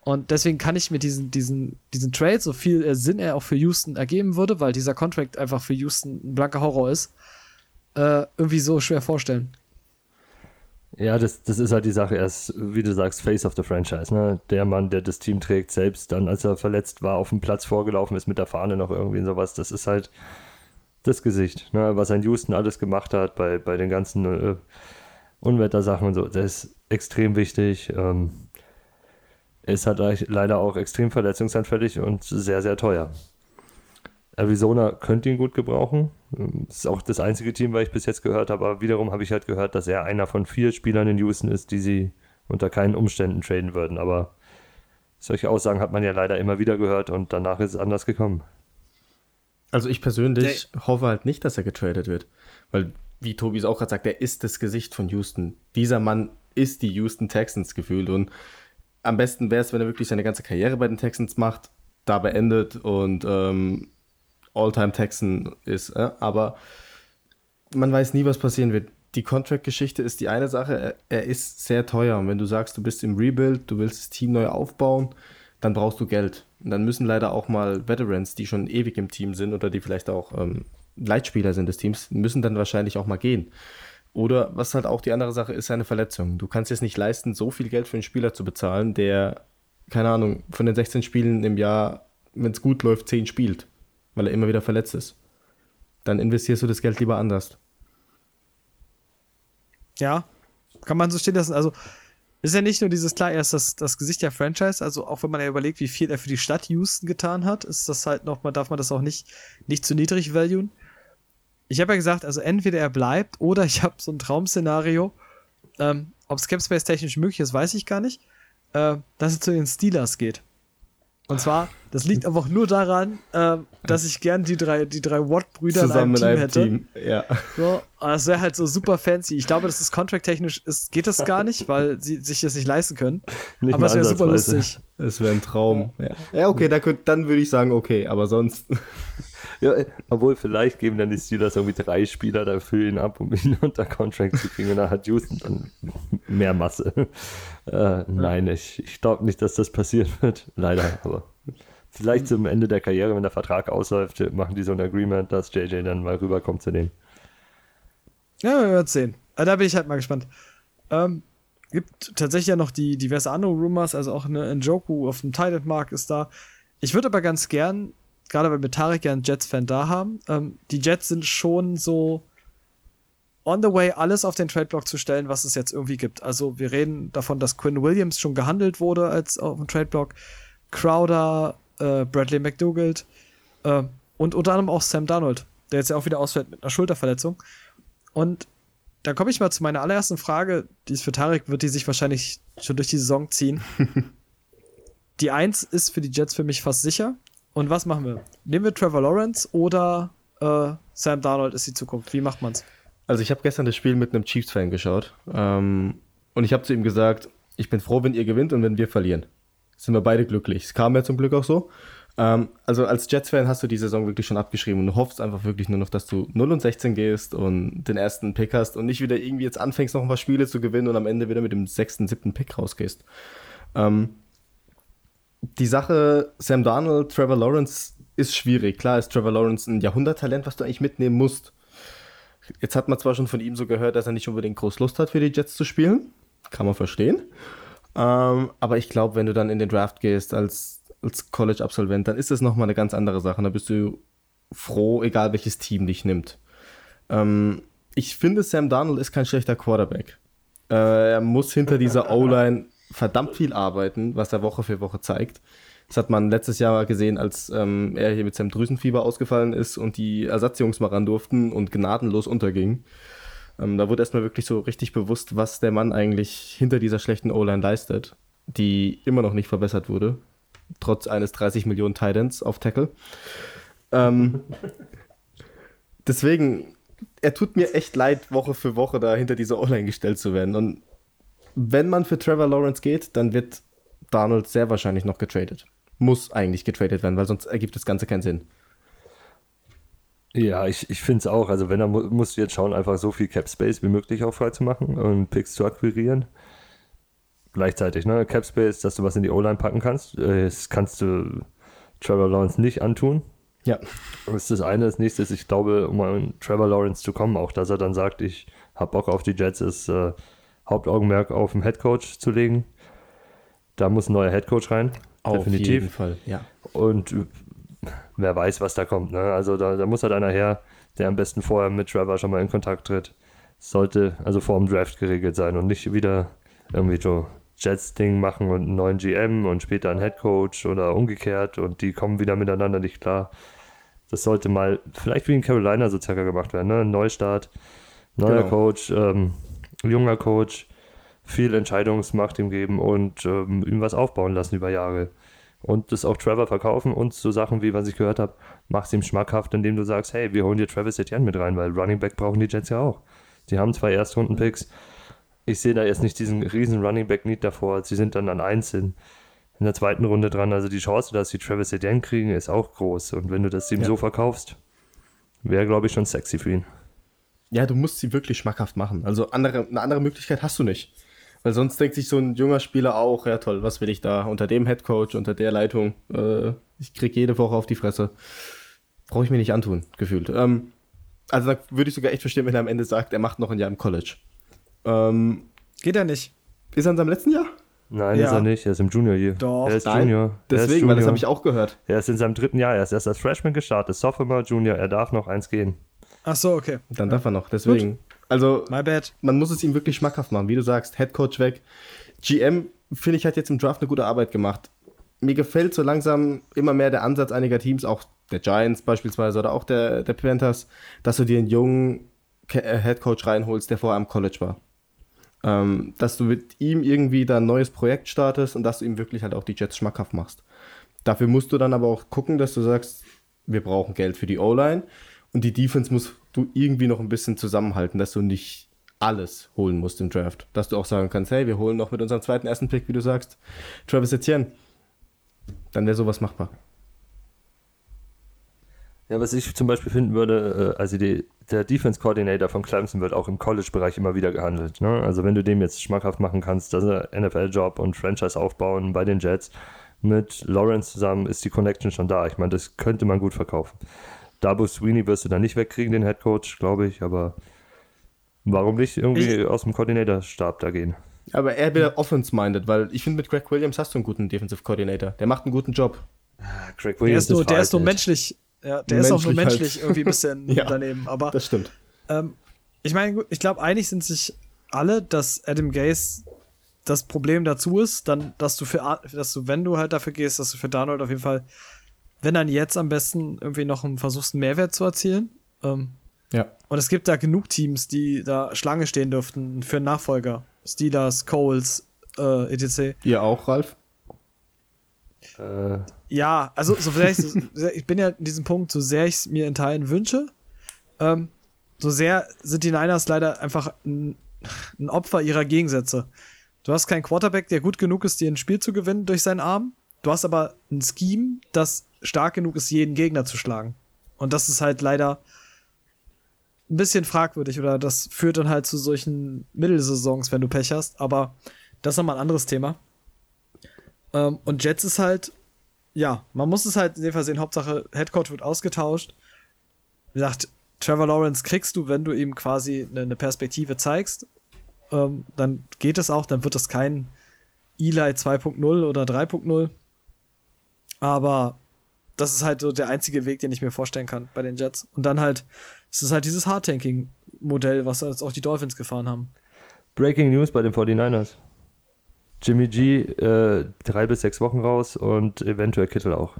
[SPEAKER 2] Und deswegen kann ich mir diesen, diesen, diesen Trade, so viel äh, Sinn er auch für Houston ergeben würde, weil dieser Contract einfach für Houston ein blanker Horror ist, äh, irgendwie so schwer vorstellen.
[SPEAKER 3] Ja, das, das ist halt die Sache. Er ist, wie du sagst, Face of the Franchise. Ne? Der Mann, der das Team trägt, selbst dann, als er verletzt war, auf dem Platz vorgelaufen ist mit der Fahne noch irgendwie und sowas. Das ist halt das Gesicht, ne? was ein Houston alles gemacht hat bei, bei den ganzen äh, Unwettersachen und so. Das ist extrem wichtig. Ähm, ist halt leider auch extrem verletzungsanfällig und sehr, sehr teuer. Arizona könnte ihn gut gebrauchen. Das ist auch das einzige Team, was ich bis jetzt gehört habe. Aber wiederum habe ich halt gehört, dass er einer von vier Spielern in Houston ist, die sie unter keinen Umständen traden würden. Aber solche Aussagen hat man ja leider immer wieder gehört und danach ist es anders gekommen.
[SPEAKER 4] Also ich persönlich nee. hoffe halt nicht, dass er getradet wird. Weil, wie Tobi es auch gerade sagt, er ist das Gesicht von Houston. Dieser Mann ist die Houston Texans gefühlt. Und am besten wäre es, wenn er wirklich seine ganze Karriere bei den Texans macht, da beendet und ähm, All-Time Texan ist. Äh? Aber man weiß nie, was passieren wird. Die Contract-Geschichte ist die eine Sache. Er, er ist sehr teuer. Und wenn du sagst, du bist im Rebuild, du willst das Team neu aufbauen, dann brauchst du Geld. Und dann müssen leider auch mal Veterans, die schon ewig im Team sind oder die vielleicht auch ähm, Leitspieler sind des Teams, müssen dann wahrscheinlich auch mal gehen. Oder was halt auch die andere Sache ist, seine Verletzung. Du kannst es nicht leisten, so viel Geld für einen Spieler zu bezahlen, der, keine Ahnung, von den 16 Spielen im Jahr, wenn es gut läuft, 10 spielt, weil er immer wieder verletzt ist. Dann investierst du das Geld lieber anders.
[SPEAKER 2] Ja, kann man so stehen lassen. Also, ist ja nicht nur dieses, klar, er ist das, das Gesicht der Franchise, also auch wenn man ja überlegt, wie viel er für die Stadt Houston getan hat, ist das halt noch, man darf man das auch nicht, nicht zu niedrig valuen. Ich habe ja gesagt, also entweder er bleibt oder ich habe so ein Traumszenario. Ähm, Ob es Capspace technisch möglich ist, weiß ich gar nicht. Äh, dass er zu den Steelers geht. Und zwar, das liegt einfach nur daran, äh, dass ich gern die drei, die drei Watt-Brüder
[SPEAKER 4] Zusammen
[SPEAKER 2] in einem
[SPEAKER 4] in
[SPEAKER 2] Team
[SPEAKER 4] einem
[SPEAKER 2] hätte.
[SPEAKER 4] Team. Ja.
[SPEAKER 2] So, das wäre halt so super fancy. Ich glaube, das ist contract-technisch, ist, geht das gar nicht, weil sie sich das nicht leisten können.
[SPEAKER 3] Nicht
[SPEAKER 2] aber es wäre super lustig.
[SPEAKER 4] Es wäre ein Traum. Ja, ja okay, da könnt, dann würde ich sagen, okay, aber sonst.
[SPEAKER 3] Ja, obwohl vielleicht geben dann die Steelers irgendwie drei Spieler dafür ihn ab, um ihn unter Contract zu kriegen und dann hat Houston dann mehr Masse. Äh, nein, ich, ich glaube nicht, dass das passieren wird. Leider, aber vielleicht zum Ende der Karriere, wenn der Vertrag ausläuft, machen die so ein Agreement, dass JJ dann mal rüberkommt zu denen.
[SPEAKER 2] Ja, wir werden sehen. Aber da bin ich halt mal gespannt. Ähm, gibt tatsächlich ja noch die diverse andere Rumors, also auch eine Njoku auf dem Titan-Markt ist da. Ich würde aber ganz gern, gerade weil wir Tarek ja einen Jets-Fan da haben, ähm, die Jets sind schon so on the way, alles auf den Trade-Block zu stellen, was es jetzt irgendwie gibt. Also wir reden davon, dass Quinn Williams schon gehandelt wurde als auf dem Trade-Block, Crowder, äh, Bradley McDougald äh, und unter anderem auch Sam Darnold, der jetzt ja auch wieder ausfällt mit einer Schulterverletzung. Und da komme ich mal zu meiner allerersten Frage, die ist für Tarek, wird die sich wahrscheinlich schon durch die Saison ziehen. die Eins ist für die Jets für mich fast sicher. Und was machen wir? Nehmen wir Trevor Lawrence oder äh, Sam Darnold ist die Zukunft? Wie macht man's?
[SPEAKER 4] Also ich habe gestern das Spiel mit einem Chiefs-Fan geschaut ähm, und ich habe zu ihm gesagt, ich bin froh, wenn ihr gewinnt und wenn wir verlieren. Sind wir beide glücklich. Es kam ja zum Glück auch so. Ähm, also als Jets-Fan hast du die Saison wirklich schon abgeschrieben und du hoffst einfach wirklich nur noch, dass du 0 und 16 gehst und den ersten Pick hast und nicht wieder irgendwie jetzt anfängst, noch ein paar Spiele zu gewinnen und am Ende wieder mit dem sechsten, siebten Pick rausgehst. Ähm, die Sache Sam Darnold, Trevor Lawrence ist schwierig. Klar ist Trevor Lawrence ein Jahrhunderttalent, was du eigentlich mitnehmen musst. Jetzt hat man zwar schon von ihm so gehört, dass er nicht unbedingt groß Lust hat, für die Jets zu spielen. Kann man verstehen. Ähm, aber ich glaube, wenn du dann in den Draft gehst als, als College-Absolvent, dann ist das nochmal eine ganz andere Sache. Da bist du froh, egal welches Team dich nimmt. Ähm, ich finde, Sam Darnold ist kein schlechter Quarterback. Äh, er muss hinter dieser O-Line verdammt viel arbeiten, was er Woche für Woche zeigt. Das hat man letztes Jahr gesehen, als ähm, er hier mit seinem Drüsenfieber ausgefallen ist und die Ersatzjungs mal ran durften und gnadenlos unterging. Ähm, da wurde erstmal wirklich so richtig bewusst, was der Mann eigentlich hinter dieser schlechten O-Line leistet, die immer noch nicht verbessert wurde, trotz eines 30 Millionen Titans auf Tackle. Ähm, deswegen, er tut mir echt leid, Woche für Woche da hinter dieser O-Line gestellt zu werden. Und wenn man für Trevor Lawrence geht, dann wird Darnold sehr wahrscheinlich noch getradet. Muss eigentlich getradet werden, weil sonst ergibt das Ganze keinen Sinn.
[SPEAKER 3] Ja, ich, ich finde es auch. Also, wenn er mu musst du jetzt schauen, einfach so viel Cap Space wie möglich auch frei zu machen und Picks zu akquirieren. Gleichzeitig, ne? Cap Space, dass du was in die O-Line packen kannst. Äh, Das kannst du Trevor Lawrence nicht antun.
[SPEAKER 4] Ja.
[SPEAKER 3] Das ist das eine. Das nächste ist, ich glaube, um an Trevor Lawrence zu kommen, auch dass er dann sagt, ich habe Bock auf die Jets, ist äh, Hauptaugenmerk auf den Headcoach zu legen. Da muss ein neuer Headcoach rein.
[SPEAKER 4] Auf jeden Fall, ja.
[SPEAKER 3] Und äh, wer weiß, was da kommt. Ne? Also da, da muss halt einer her, der am besten vorher mit Trevor schon mal in Kontakt tritt. Sollte also vor dem Draft geregelt sein und nicht wieder irgendwie so Jets-Ding machen und einen neuen GM und später einen Headcoach oder umgekehrt und die kommen wieder miteinander nicht klar. Das sollte mal vielleicht wie in Carolina so circa gemacht werden. Ne? Ein Neustart, neuer
[SPEAKER 4] Genau.
[SPEAKER 3] Coach, ähm, junger Coach, viel Entscheidungsmacht ihm geben und ähm, ihm was aufbauen lassen über Jahre. Und das auch Trevor verkaufen und so Sachen wie, was ich gehört habe, mach's ihm schmackhaft, indem du sagst, hey, wir holen dir Travis Etienne mit rein, weil Running Back brauchen die Jets ja auch. Die haben zwei Erstrunden-Picks. Ich sehe da jetzt nicht diesen riesen Running Back Need davor. Sie sind dann an eins in in der zweiten Runde dran. Also die Chance, dass sie Travis Etienne kriegen, ist auch groß. Und wenn du das ihm
[SPEAKER 4] Ja.
[SPEAKER 3] so verkaufst, wäre, glaube ich, schon sexy für ihn.
[SPEAKER 4] Ja, du musst sie wirklich schmackhaft machen. Also andere, eine andere Möglichkeit hast du nicht. Weil sonst denkt sich so ein junger Spieler auch, ja toll, was will ich da? Unter dem Headcoach, unter der Leitung, äh, ich krieg jede Woche auf die Fresse. Brauche ich mir nicht antun, gefühlt. Ähm, also da würde ich sogar echt verstehen, wenn er am Ende sagt, er macht noch ein Jahr im College. Ähm,
[SPEAKER 2] Geht ja nicht.
[SPEAKER 4] ist er in seinem letzten Jahr?
[SPEAKER 3] Nein,
[SPEAKER 2] Ja.
[SPEAKER 3] ist er nicht. Er ist im Junior hier.
[SPEAKER 2] Doch.
[SPEAKER 3] Er ist
[SPEAKER 4] Nein,
[SPEAKER 3] Junior. er
[SPEAKER 4] Deswegen, weil das
[SPEAKER 3] Junior.
[SPEAKER 4] habe ich auch gehört.
[SPEAKER 3] Er ist in seinem dritten Jahr. Er ist erst als Freshman gestartet. Sophomore, Junior. Er darf noch eins gehen.
[SPEAKER 2] Ach so, okay.
[SPEAKER 4] Dann darf er noch, deswegen. Also,
[SPEAKER 2] My bad.
[SPEAKER 4] man muss es ihm wirklich schmackhaft machen, wie du sagst, Headcoach weg. GM, finde ich, hat jetzt im Draft eine gute Arbeit gemacht. Mir gefällt so langsam immer mehr der Ansatz einiger Teams, auch der Giants beispielsweise oder auch der, der Panthers, dass du dir einen jungen äh, Headcoach reinholst, der vorher am College war. Ähm, dass du mit ihm irgendwie da ein neues Projekt startest und dass du ihm wirklich halt auch die Jets schmackhaft machst. Dafür musst du dann aber auch gucken, dass du sagst, wir brauchen Geld für die O-Line und die Defense musst du irgendwie noch ein bisschen zusammenhalten, dass du nicht alles holen musst im Draft. Dass du auch sagen kannst, hey, wir holen noch mit unserem zweiten ersten Pick, wie du sagst, Travis Etienne. Dann wäre sowas machbar.
[SPEAKER 3] Ja, was ich zum Beispiel finden würde, äh, also die, der Defense Coordinator von Clemson wird auch im College-Bereich immer wieder gehandelt. Ne? Also wenn du dem jetzt schmackhaft machen kannst, dass er NFL-Job und Franchise aufbauen bei den Jets, mit Lawrence zusammen ist die Connection schon da. Ich meine, das könnte man gut verkaufen. Dabo Sweeney wirst du dann nicht wegkriegen, den Head Coach, glaube ich, aber warum nicht irgendwie aus dem Coordinator-Stab da gehen?
[SPEAKER 4] Aber er wäre offense-minded, weil ich finde, mit Greg Williams hast du einen guten Defensive Coordinator. Der macht einen guten Job.
[SPEAKER 3] Craig
[SPEAKER 2] Der ist, nur, der ist nur menschlich. Ja, der ist auch nur
[SPEAKER 4] Menschlich halt.
[SPEAKER 2] menschlich irgendwie ein bisschen
[SPEAKER 4] Ja,
[SPEAKER 2] daneben. Aber
[SPEAKER 4] Das stimmt.
[SPEAKER 2] Ähm, ich meine, ich glaube, einig sind sich alle, dass Adam Gaze das Problem dazu ist, dann, dass du für, dass du, wenn du halt dafür gehst, dass du für Darnold auf jeden Fall, wenn dann jetzt am besten irgendwie noch einen, versuchst, einen Mehrwert zu erzielen. Ähm,
[SPEAKER 4] Ja.
[SPEAKER 2] und es gibt da genug Teams, die da Schlange stehen dürften für einen Nachfolger. Steelers, Coles, äh, etc.
[SPEAKER 4] Ihr auch, Ralf?
[SPEAKER 3] Äh,
[SPEAKER 2] Ja, also so sehr ich, so sehr, ich bin ja in diesem Punkt, so sehr ich es mir in Teilen wünsche, ähm, so sehr sind die Niners leider einfach ein, ein Opfer ihrer Gegensätze. Du hast keinen Quarterback, der gut genug ist, dir ein Spiel zu gewinnen durch seinen Arm. Du hast aber ein Scheme, das stark genug ist, jeden Gegner zu schlagen. Und das ist halt leider ein bisschen fragwürdig oder das führt dann halt zu solchen Mittelsaisons, wenn du Pech hast. Aber das ist nochmal ein anderes Thema. Ähm, und Jets ist halt, ja, man muss es halt in dem Fall sehen, Hauptsache Headcoach wird ausgetauscht. Wie gesagt, Trevor Lawrence kriegst du, wenn du ihm quasi eine, Perspektive zeigst. Ähm, dann geht es auch, dann wird es kein Eli 2.0 oder 3.0. Aber das ist halt so der einzige Weg, den ich mir vorstellen kann bei den Jets. Und dann halt, es ist halt dieses Hard-Tanking-Modell, was jetzt auch die Dolphins gefahren haben.
[SPEAKER 3] Breaking News bei den 49ers. Jimmy G äh, drei bis sechs Wochen raus und eventuell Kittel auch.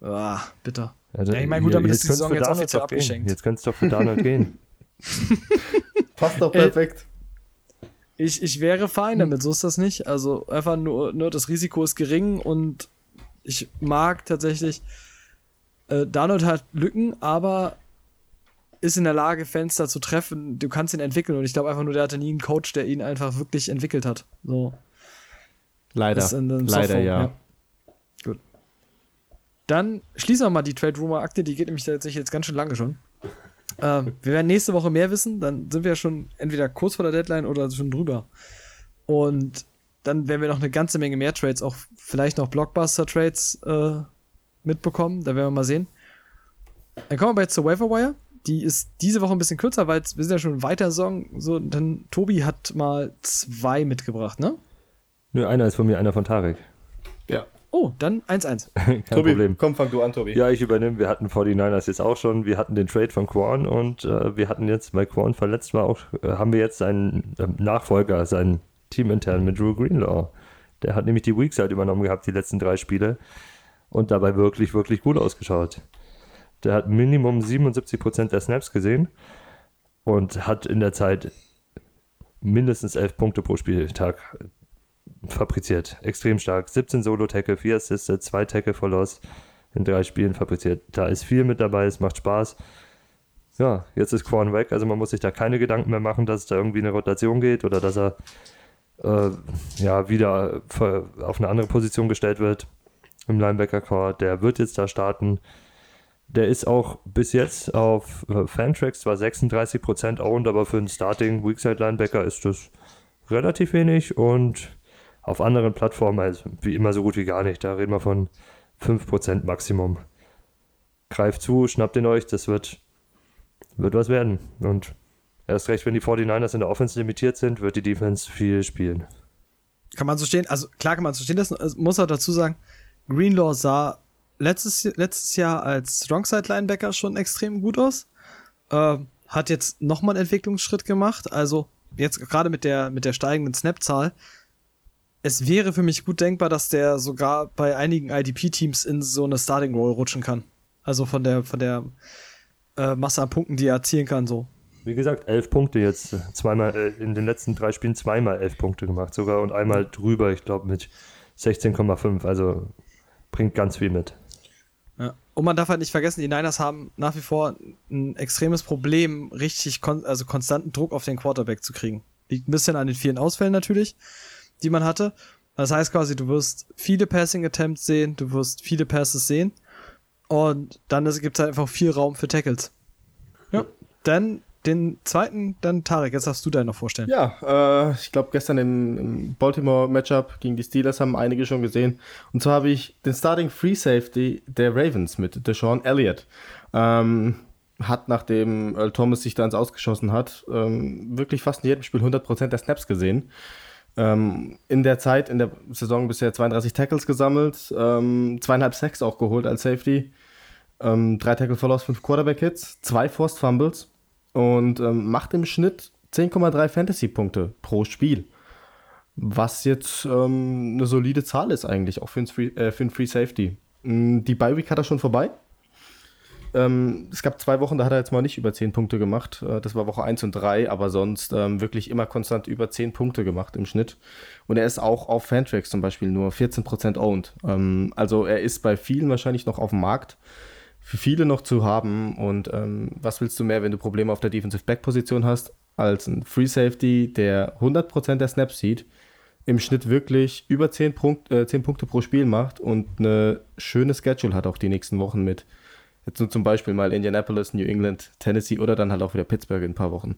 [SPEAKER 2] Ah, bitter.
[SPEAKER 3] Also,
[SPEAKER 2] Ja, ich meine, gut, damit ist die
[SPEAKER 3] könnt's
[SPEAKER 2] Saison jetzt
[SPEAKER 3] Darnold
[SPEAKER 2] offiziell abgeschenkt.
[SPEAKER 3] Jetzt könnte es doch für Darnold gehen.
[SPEAKER 4] Passt doch
[SPEAKER 2] Äh,
[SPEAKER 4] perfekt.
[SPEAKER 2] Ich, ich wäre fein damit, so ist das nicht. Also einfach nur, nur das Risiko ist gering und ich mag tatsächlich. Äh, Darnold hat Lücken, aber ist in der Lage, Fenster zu treffen. Du kannst ihn entwickeln und ich glaube einfach nur, der hatte nie einen Coach, der ihn einfach wirklich entwickelt hat. So.
[SPEAKER 4] Leider. Leider,
[SPEAKER 2] Softphone,
[SPEAKER 4] ja.
[SPEAKER 2] Gut. Dann schließen wir mal die Trade Rumor Akte, die geht nämlich tatsächlich jetzt ganz schön lange schon. Ähm, wir werden nächste Woche mehr wissen, dann sind wir ja schon entweder kurz vor der Deadline oder schon drüber. Und dann werden wir noch eine ganze Menge mehr Trades, auch vielleicht noch Blockbuster-Trades äh, mitbekommen. Da werden wir mal sehen. Dann kommen wir jetzt zur Waiver Wire. Die ist diese Woche ein bisschen kürzer, weil wir sind ja schon weiter Song. So, dann Tobi hat mal zwei mitgebracht, ne?
[SPEAKER 3] Nö, einer ist von mir, einer von Tarek.
[SPEAKER 4] ja.
[SPEAKER 2] Oh, dann 1-1.
[SPEAKER 3] Kein
[SPEAKER 4] Tobi,
[SPEAKER 3] Problem.
[SPEAKER 4] komm, fang du an, Tobi.
[SPEAKER 3] Ja, ich übernehme. Wir hatten 49ers jetzt auch schon. Wir hatten den Trade von Quan und äh, wir hatten jetzt, weil Quan verletzt war, auch, äh, haben wir jetzt seinen äh, Nachfolger, seinen Teamintern mit Drew Greenlaw. Der hat nämlich die halt übernommen gehabt, die letzten drei Spiele. Und dabei wirklich, wirklich gut ausgeschaut. Der hat Minimum 77% der Snaps gesehen und hat in der Zeit mindestens 11 Punkte pro Spieltag fabriziert. Extrem stark. 17 Solo-Tackle, 4 Assiste, 2 Tackle for Loss in drei Spielen fabriziert. Da ist viel mit dabei, es macht Spaß. Ja, jetzt ist Quan weg, also man muss sich da keine Gedanken mehr machen, dass es da irgendwie eine Rotation geht oder dass er äh, ja, wieder auf eine andere Position gestellt wird im Linebacker-Core. Der wird jetzt da starten. Der ist auch bis jetzt auf äh, Fantrax zwar 36% owned, aber für einen Starting Weakside Linebacker ist das relativ wenig und auf anderen Plattformen also wie immer so gut wie gar nicht. Da reden wir von 5% Maximum. Greift zu, schnappt ihn euch, das wird, wird was werden. Und erst recht, wenn die 49ers in der Offense limitiert sind, wird die Defense viel spielen.
[SPEAKER 2] Kann man so stehen, also klar kann man so stehen lassen, muss auch dazu sagen, Greenlaw sah letztes, letztes Jahr als Strongside Linebacker schon extrem gut aus. Äh, hat jetzt nochmal einen Entwicklungsschritt gemacht. Also jetzt gerade mit der, mit der steigenden Snap-Zahl. Es wäre für mich gut denkbar, dass der sogar bei einigen IDP-Teams in so eine Starting Roll rutschen kann. Also von der, von der äh, Masse an Punkten, die er erzielen kann, so.
[SPEAKER 3] Wie gesagt, elf Punkte jetzt. Zweimal äh, in den letzten drei Spielen zweimal elf Punkte gemacht, sogar und einmal drüber, ich glaube, mit 16,5. Also bringt ganz viel mit.
[SPEAKER 2] Ja. Und man darf halt nicht vergessen, die Niners haben nach wie vor ein extremes Problem, richtig kon also konstanten Druck auf den Quarterback zu kriegen. Liegt ein bisschen an den vielen Ausfällen natürlich, die man hatte. Das heißt quasi, du wirst viele Passing Attempts sehen, du wirst viele Passes sehen und dann gibt es halt einfach viel Raum für Tackles. Ja. Dann den zweiten, dann Tarek, jetzt darfst du deinen noch vorstellen.
[SPEAKER 4] Ja, äh, ich glaube, gestern im, im Baltimore-Matchup gegen die Steelers haben einige schon gesehen. Und zwar habe ich den Starting Free Safety der Ravens mit Deshaun Elliott. Ähm, hat, nachdem Earl Thomas sich da ins Ausgeschossen hat, ähm, wirklich fast in jedem Spiel 100% der Snaps gesehen. Ähm, in der Zeit, in der Saison bisher 32 Tackles gesammelt, ähm, zweieinhalb Sacks auch geholt als Safety, ähm, drei Tackle Follows, fünf Quarterback-Hits, zwei Forced Fumbles und ähm, macht im Schnitt 10,3 Fantasy-Punkte pro Spiel. Was jetzt ähm, eine solide Zahl ist eigentlich, auch für einen Free, äh, für einen Free Safety. Mm, die Bye-Week hat er schon vorbei. Ähm, es gab zwei Wochen, da hat er jetzt mal nicht über 10 Punkte gemacht. Äh, das war Woche 1 und 3, aber sonst ähm, wirklich immer konstant über 10 Punkte gemacht im Schnitt. Und er ist auch auf Fantrax zum Beispiel nur 14% owned. Ähm, also er ist bei vielen wahrscheinlich noch auf dem Markt für viele noch zu haben. Und ähm, was willst du mehr, wenn du Probleme auf der Defensive Back Position hast, als ein Free Safety, der 100% der Snaps sieht, im Schnitt wirklich über 10, Punkt, äh, 10 Punkte pro Spiel macht und eine schöne Schedule hat auch die nächsten Wochen mit. Jetzt nur zum Beispiel mal Indianapolis, New England, Tennessee oder dann halt auch wieder Pittsburgh in ein paar Wochen.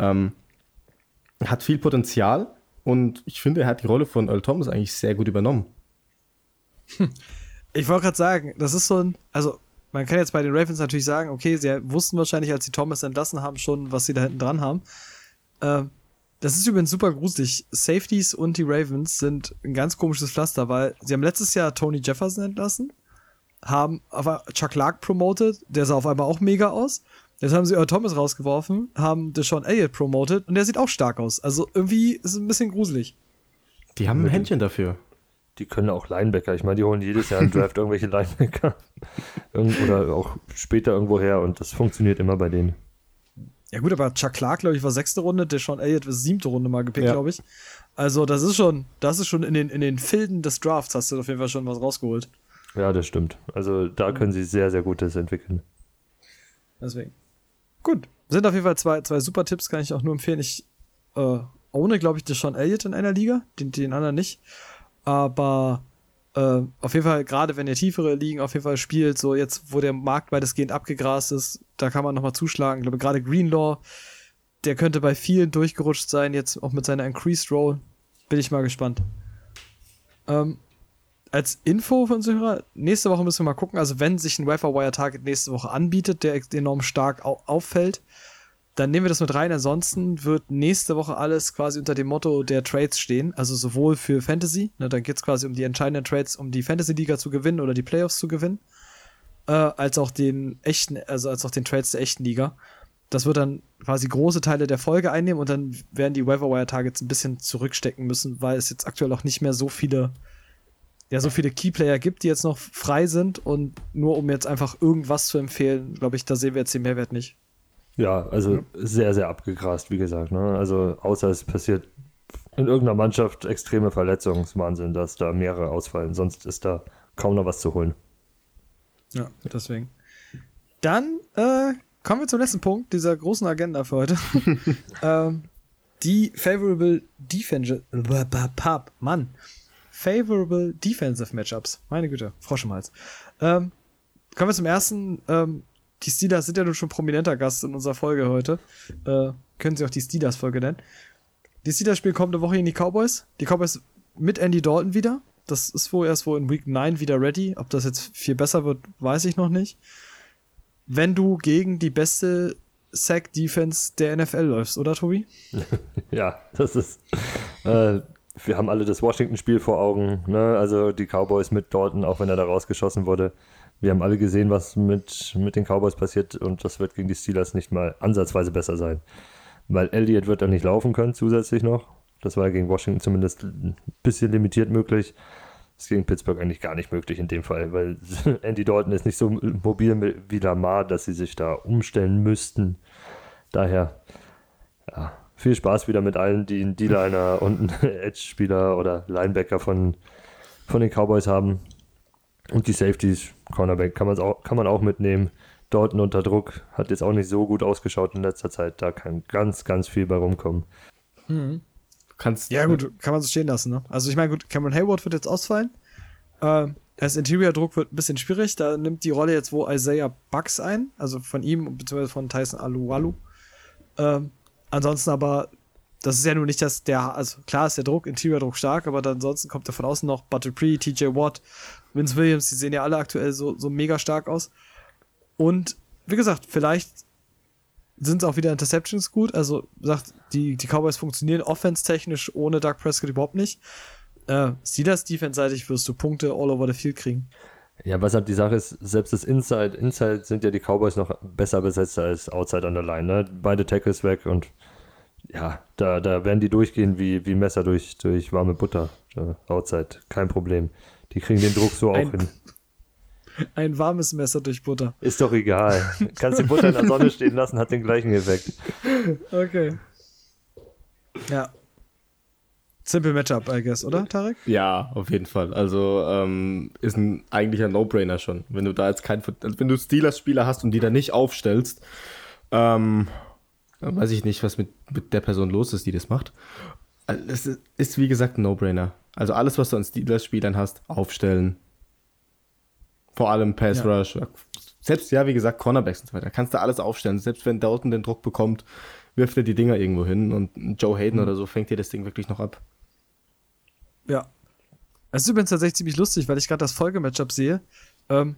[SPEAKER 4] Ähm, hat viel Potenzial und ich finde, er hat die Rolle von Earl Thomas eigentlich sehr gut übernommen.
[SPEAKER 2] Ich wollte gerade sagen, das ist so ein, also man kann jetzt bei den Ravens natürlich sagen, okay, sie wussten wahrscheinlich, als sie Thomas entlassen haben, schon, was sie da hinten dran haben. Äh, das ist übrigens super gruselig. Safeties und die Ravens sind ein ganz komisches Pflaster, weil sie haben letztes Jahr Tony Jefferson entlassen, haben aber Chuck Clark promoted, der sah auf einmal auch mega aus. Jetzt haben sie Earl Thomas rausgeworfen, haben Deshaun Elliott promoted und der sieht auch stark aus. Also irgendwie ist es ein bisschen gruselig.
[SPEAKER 4] Die haben ein Händchen dafür
[SPEAKER 3] die können auch Linebacker. Ich meine, die holen jedes Jahr im Draft irgendwelche Linebacker. Oder auch später irgendwo her und das funktioniert immer bei denen.
[SPEAKER 2] Ja, gut, aber Chuck Clark, glaube ich, war sechste Runde, der Sean Elliott war siebte Runde mal gepickt, ja. glaube ich. Also, das ist schon, das ist schon in den, in den Filden des Drafts hast du auf jeden Fall schon was rausgeholt.
[SPEAKER 3] Ja, das stimmt. Also, da können sie sehr, sehr Gutes entwickeln.
[SPEAKER 2] Deswegen. Gut. Sind auf jeden Fall zwei, zwei super Tipps, kann ich auch nur empfehlen. Ich äh, ohne, glaube ich, Sean Elliott in einer Liga, den, den anderen nicht. Aber äh, auf jeden Fall, gerade wenn ihr tiefere Ligen auf jeden Fall spielt, so jetzt, wo der Markt weitestgehend abgegrast ist, da kann man nochmal zuschlagen. Ich glaube, gerade Greenlaw, der könnte bei vielen durchgerutscht sein, jetzt auch mit seiner Increased Roll. Bin ich mal gespannt. Ähm, als Info für unsere Hörer, nächste Woche müssen wir mal gucken, also wenn sich ein Wire Target nächste Woche anbietet, der enorm stark au auffällt, dann nehmen wir das mit rein. Ansonsten wird nächste Woche alles quasi unter dem Motto der Trades stehen. Also sowohl für Fantasy, ne, dann geht es quasi um die entscheidenden Trades, um die Fantasy-Liga zu gewinnen oder die Playoffs zu gewinnen, äh, als auch den echten, also als auch den Trades der echten Liga. Das wird dann quasi große Teile der Folge einnehmen und dann werden die Wire Targets ein bisschen zurückstecken müssen, weil es jetzt aktuell auch nicht mehr so viele, ja, so viele Keyplayer gibt, die jetzt noch frei sind und nur um jetzt einfach irgendwas zu empfehlen, glaube ich, da sehen wir jetzt den Mehrwert nicht.
[SPEAKER 3] Ja, also ja. sehr, sehr abgegrast, wie gesagt. Ne? Also außer es passiert in irgendeiner Mannschaft extreme Verletzungswahnsinn, dass da mehrere ausfallen. Sonst ist da kaum noch was zu holen.
[SPEAKER 2] Ja, deswegen. Dann äh, kommen wir zum letzten Punkt dieser großen Agenda für heute. ähm, die Favorable Defensive. Mann. Favorable Defensive Matchups. Meine Güte, Frosch im Hals. Ähm, kommen wir zum ersten. Ähm, die Steelers sind ja nun schon prominenter Gast in unserer Folge heute. Äh, können sie auch die Steelers-Folge nennen. Die Steelers spielen kommende Woche in die Cowboys. Die Cowboys mit Andy Dalton wieder. Das ist wohl erst wohl in Week 9 wieder ready. Ob das jetzt viel besser wird, weiß ich noch nicht. Wenn du gegen die beste Sack-Defense der NFL läufst, oder Tobi?
[SPEAKER 3] ja, das ist. Äh, wir haben alle das Washington-Spiel vor Augen. Ne? Also die Cowboys mit Dalton, auch wenn er da rausgeschossen wurde. Wir haben alle gesehen, was mit, mit den Cowboys passiert und das wird gegen die Steelers nicht mal ansatzweise besser sein. Weil Elliott wird dann nicht laufen können, zusätzlich noch. Das war gegen Washington zumindest ein bisschen limitiert möglich. Das ist gegen Pittsburgh eigentlich gar nicht möglich in dem Fall, weil Andy Dalton ist nicht so mobil wie Lamar, dass sie sich da umstellen müssten. Daher, ja, viel Spaß wieder mit allen, die einen D-Liner und einen Edge-Spieler oder Linebacker von, von den Cowboys haben. Und die Safeties, Cornerback, kann, auch, kann man auch mitnehmen. Dalton unter Druck hat jetzt auch nicht so gut ausgeschaut in letzter Zeit. Da kann ganz, ganz viel bei rumkommen.
[SPEAKER 2] Mhm. Kannst, ja, gut, kann man so stehen lassen. Ne? Also, ich meine, gut, Cameron Hayward wird jetzt ausfallen. Ähm, das Interior-Druck wird ein bisschen schwierig. Da nimmt die Rolle jetzt wo Isaiah Bucks ein, also von ihm bzw. von Tyson Aluwalu. Ähm, ansonsten aber, das ist ja nur nicht das, der, also klar ist der Druck, Interior-Druck stark, aber dann ansonsten kommt da von außen noch Butterpree, TJ Watt, Vince Williams, die sehen ja alle aktuell so, so mega stark aus. Und wie gesagt, vielleicht sind auch wieder Interceptions gut. Also sagt, die, die Cowboys funktionieren offense-technisch ohne Doug Prescott überhaupt nicht. Äh, Steelers defense-seitig wirst du Punkte all over the field kriegen.
[SPEAKER 3] Ja, was halt die Sache ist, selbst das Inside, Inside sind ja die Cowboys noch besser besetzt als Outside on the Line. Ne? Beide Tackles weg und ja, da, da werden die durchgehen wie, wie Messer durch, durch warme Butter. Ja, Outside, kein Problem. Die kriegen den Druck so auch hin.
[SPEAKER 2] Ein warmes Messer durch Butter.
[SPEAKER 3] Ist doch egal. Kannst die Butter in der Sonne stehen lassen, hat den gleichen Effekt.
[SPEAKER 2] Okay. Ja. Simple Matchup, I guess, oder, Tarek?
[SPEAKER 4] Ja, auf jeden Fall. Also ähm, ist ein eigentlicher No-Brainer schon. Wenn du da jetzt kein, also wenn du Steelers-Spieler hast und die da nicht aufstellst, ähm, weiß ich nicht, was mit, mit der Person los ist, die das macht. Also, es ist, ist, wie gesagt ein No-Brainer. Also alles, was du an Steelers-Spielern hast, aufstellen. Vor allem Pass ja. Rush. Selbst, ja, wie gesagt, Cornerbacks und so weiter. Kannst du alles aufstellen. Selbst wenn Dalton den Druck bekommt, wirft er die Dinger irgendwo hin und Joe Hayden mhm. oder so fängt dir das Ding wirklich noch ab.
[SPEAKER 2] Ja. Es ist übrigens tatsächlich ziemlich lustig, weil ich gerade das Folgematchup sehe. Ähm,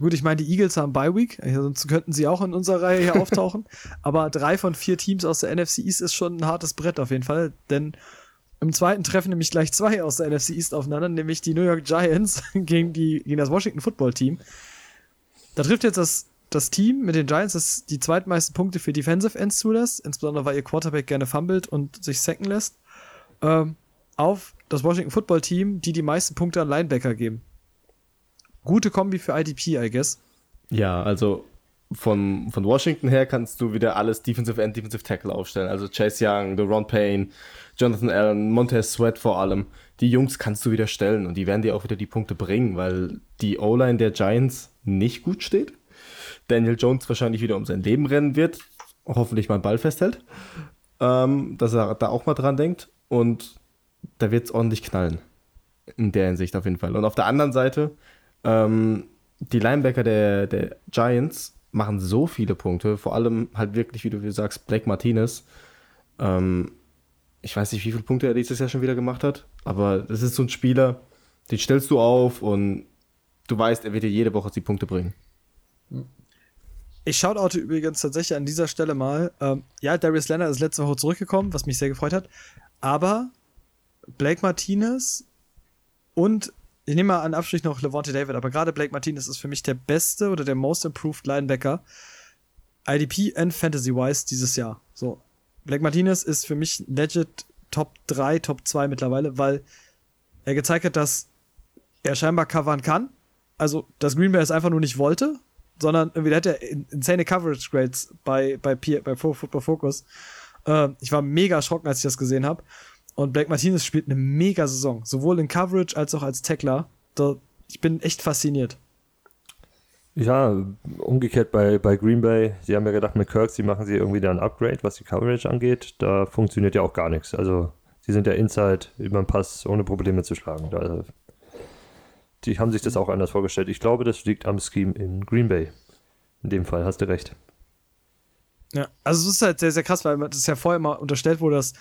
[SPEAKER 2] gut, ich meine, die Eagles haben Bye Week, sonst könnten sie auch in unserer Reihe hier auftauchen. Aber drei von vier Teams aus der NFC East ist schon ein hartes Brett auf jeden Fall, denn im zweiten treffen nämlich gleich zwei aus der NFC East aufeinander, nämlich die New York Giants gegen, die, gegen das Washington Football Team. Da trifft jetzt das, das Team mit den Giants, das die zweitmeisten Punkte für Defensive Ends zulässt, insbesondere weil ihr Quarterback gerne fummelt und sich sacken lässt, ähm, auf das Washington Football Team, die die meisten Punkte an Linebacker geben. Gute Kombi für IDP, I guess.
[SPEAKER 4] Ja, also von, von Washington her kannst du wieder alles Defensive End, Defensive Tackle aufstellen. Also Chase Young, Ron Payne, Jonathan Allen, Montez Sweat vor allem. Die Jungs kannst du wieder stellen und die werden dir auch wieder die Punkte bringen, weil die O-Line der Giants nicht gut steht. Daniel Jones wahrscheinlich wieder um sein Leben rennen wird, hoffentlich mal Ball festhält, ähm, dass er da auch mal dran denkt und da wird es ordentlich knallen. In der Hinsicht auf jeden Fall. Und auf der anderen Seite, ähm, die Linebacker der, der Giants machen so viele Punkte, vor allem halt wirklich, wie du sagst, Blake Martinez. Ähm, ich weiß nicht, wie viele Punkte er dieses Jahr schon wieder gemacht hat, aber das ist so ein Spieler, den stellst du auf und du weißt, er wird dir jede Woche die Punkte bringen.
[SPEAKER 2] Ich shoutoute übrigens tatsächlich an dieser Stelle mal. Ähm, ja, Darius Leonard ist letzte Woche zurückgekommen, was mich sehr gefreut hat. Aber Blake Martinez und ich nehme mal an Abstrich noch Levante David, aber gerade Blake Martinez ist für mich der beste oder der most improved Linebacker IDP and Fantasy-wise dieses Jahr. So, Black Martinez ist für mich legit Top 3, Top 2 mittlerweile, weil er gezeigt hat, dass er scheinbar covern kann. Also, dass Green Bay es einfach nur nicht wollte, sondern irgendwie hat er insane Coverage Grades bei, bei, bei Football Focus. Äh, ich war mega erschrocken, als ich das gesehen habe. Und Black Martinez spielt eine mega Saison, sowohl in Coverage als auch als Tackler. Da, ich bin echt fasziniert.
[SPEAKER 3] Ja, umgekehrt bei, bei Green Bay, sie haben ja gedacht, mit Kirk, sie machen sie irgendwie da ein Upgrade, was die Coverage angeht. Da funktioniert ja auch gar nichts. Also, sie sind ja inside über den Pass ohne Probleme zu schlagen. Da, die haben sich das auch anders vorgestellt. Ich glaube, das liegt am Scheme in Green Bay. In dem Fall hast du recht.
[SPEAKER 2] Ja, also es ist halt sehr, sehr krass, weil das ja vorher mal unterstellt wurde, dass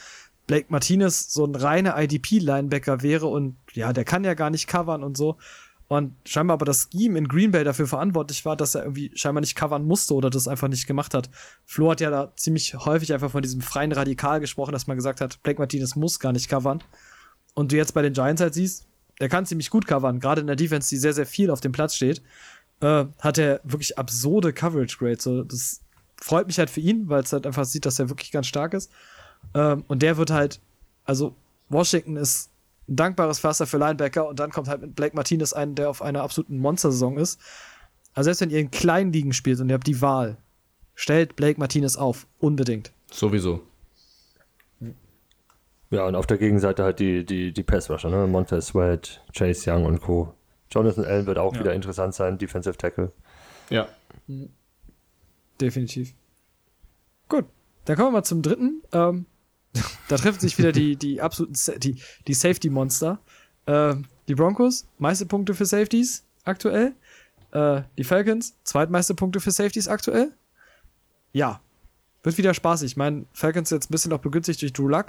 [SPEAKER 2] Blake Martinez so ein reiner IDP-Linebacker wäre und ja, der kann ja gar nicht covern und so. Und scheinbar aber das Scheme in Green Bay dafür verantwortlich war, dass er irgendwie scheinbar nicht covern musste oder das einfach nicht gemacht hat. Flo hat ja da ziemlich häufig einfach von diesem freien Radikal gesprochen, dass man gesagt hat, Blake Martinez muss gar nicht covern. Und du jetzt bei den Giants halt siehst, der kann ziemlich gut covern, gerade in der Defense, die sehr, sehr viel auf dem Platz steht, äh, hat er wirklich absurde Coverage Grades. So, das freut mich halt für ihn, weil es halt einfach sieht, dass er wirklich ganz stark ist. Ähm, und der wird halt, also Washington ist ein dankbares Pflaster für Linebacker und dann kommt halt mit Blake Martinez ein, der auf einer absoluten Monstersaison ist. Also selbst wenn ihr in kleinen Ligen spielt und ihr habt die Wahl, stellt Blake Martinez auf. Unbedingt.
[SPEAKER 4] Sowieso.
[SPEAKER 3] Ja, und auf der Gegenseite halt die, die, die Pass-Rusher, ne? Montez Sweat, Chase Young und Co. Jonathan Allen wird auch ja. wieder interessant sein, Defensive Tackle.
[SPEAKER 4] Ja.
[SPEAKER 2] Definitiv. Gut, dann kommen wir mal zum dritten. Ähm, da treffen sich wieder die, die absoluten die, die Safety-Monster. Äh, die Broncos, meiste Punkte für Safeties aktuell. Äh, die Falcons, zweitmeiste Punkte für Safeties aktuell. Ja, wird wieder spaßig. Ich meine, Falcons jetzt ein bisschen auch begünstigt durch Drew Luck.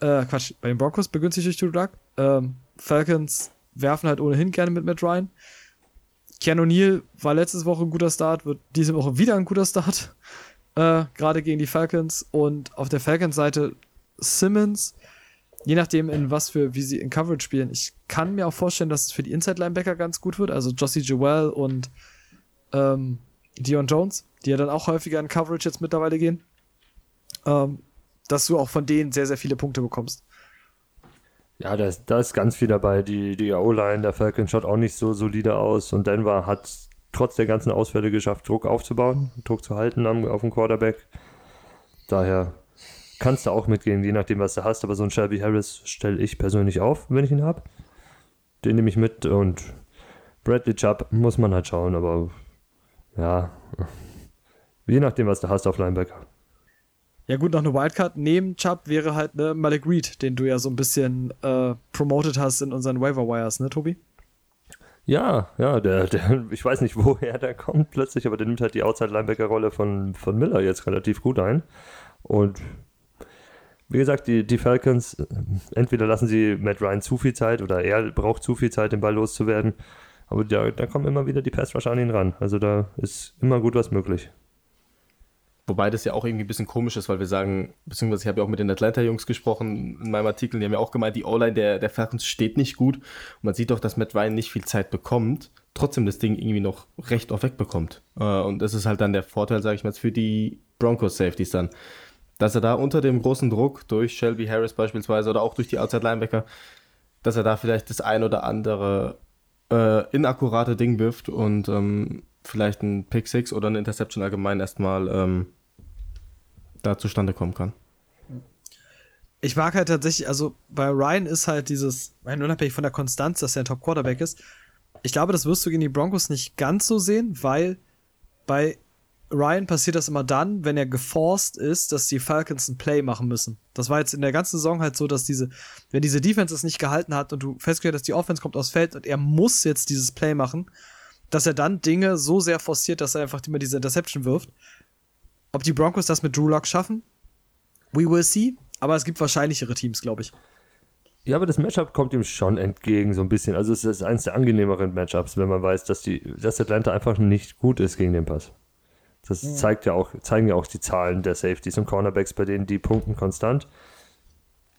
[SPEAKER 2] Äh, Quatsch, bei den Broncos begünstigt durch Drew Luck. Ähm, Falcons werfen halt ohnehin gerne mit Matt Ryan. Keanu Neal war letzte Woche ein guter Start, wird diese Woche wieder ein guter Start äh, gerade gegen die Falcons. Und auf der Falcons-Seite Simmons, je nachdem, in was für, wie sie in Coverage spielen. Ich kann mir auch vorstellen, dass es für die Inside-Linebacker ganz gut wird. Also Jossie Joel und ähm, Dion Jones, die ja dann auch häufiger in Coverage jetzt mittlerweile gehen. Ähm, dass du auch von denen sehr, sehr viele Punkte bekommst.
[SPEAKER 3] Ja, da ist, da ist ganz viel dabei. Die, die O-Line der Falcons schaut auch nicht so solide aus und Denver hat trotz der ganzen Ausfälle geschafft, Druck aufzubauen, Druck zu halten auf dem Quarterback. Daher kannst du auch mitgehen, je nachdem, was du hast. Aber so ein Shelby Harris stelle ich persönlich auf, wenn ich ihn habe. Den nehme ich mit und Bradley Chubb muss man halt schauen, aber ja, je nachdem, was du hast auf Linebacker.
[SPEAKER 2] Ja, gut, noch eine Wildcard neben Chubb wäre halt ne, Malik Reed, den du ja so ein bisschen äh, promoted hast in unseren Waiver Wires, ne, Tobi?
[SPEAKER 3] Ja, ja, der, der, ich weiß nicht, woher der kommt plötzlich, aber der nimmt halt die Outside-Linebacker-Rolle von, von Miller jetzt relativ gut ein. Und wie gesagt, die, die Falcons, entweder lassen sie Matt Ryan zu viel Zeit oder er braucht zu viel Zeit, den Ball loszuwerden. Aber da, da kommen immer wieder die Pass-Rusher an ihn ran. Also da ist immer gut was möglich.
[SPEAKER 4] Wobei das ja auch irgendwie ein bisschen komisch ist, weil wir sagen, beziehungsweise ich habe ja auch mit den Atlanta-Jungs gesprochen in meinem Artikel, die haben ja auch gemeint, die O-Line der, der Falcons steht nicht gut. Und man sieht doch, dass Matt Ryan nicht viel Zeit bekommt, trotzdem das Ding irgendwie noch recht oft wegbekommt. Äh, und das ist halt dann der Vorteil, sage ich mal, für die Broncos-Safeties dann. Dass er da unter dem großen Druck durch Shelby Harris beispielsweise oder auch durch die Outside-Linebacker, dass er da vielleicht das ein oder andere äh, inakkurate Ding wirft und ähm, vielleicht ein Pick 6 oder eine Interception allgemein erstmal ähm, da zustande kommen kann.
[SPEAKER 2] Ich mag halt tatsächlich, also bei Ryan ist halt dieses, unabhängig von der Konstanz, dass er ein Top-Quarterback ist, ich glaube, das wirst du gegen die Broncos nicht ganz so sehen, weil bei Ryan passiert das immer dann, wenn er geforst ist, dass die Falcons ein Play machen müssen. Das war jetzt in der ganzen Saison halt so, dass diese, wenn diese Defense es nicht gehalten hat und du festgestellt hast, die Offense kommt aufs Feld und er muss jetzt dieses Play machen, dass er dann Dinge so sehr forciert, dass er einfach immer diese Interception wirft. Ob die Broncos das mit Drew Lock schaffen? We will see. Aber es gibt wahrscheinlichere Teams, glaube ich.
[SPEAKER 3] Ja, aber das Matchup kommt ihm schon entgegen, so ein bisschen. Also es ist eines der angenehmeren Matchups, wenn man weiß, dass, die, dass Atlanta einfach nicht gut ist gegen den Pass. Das zeigt ja auch, zeigen ja auch die Zahlen der Safeties und Cornerbacks, bei denen die punkten konstant,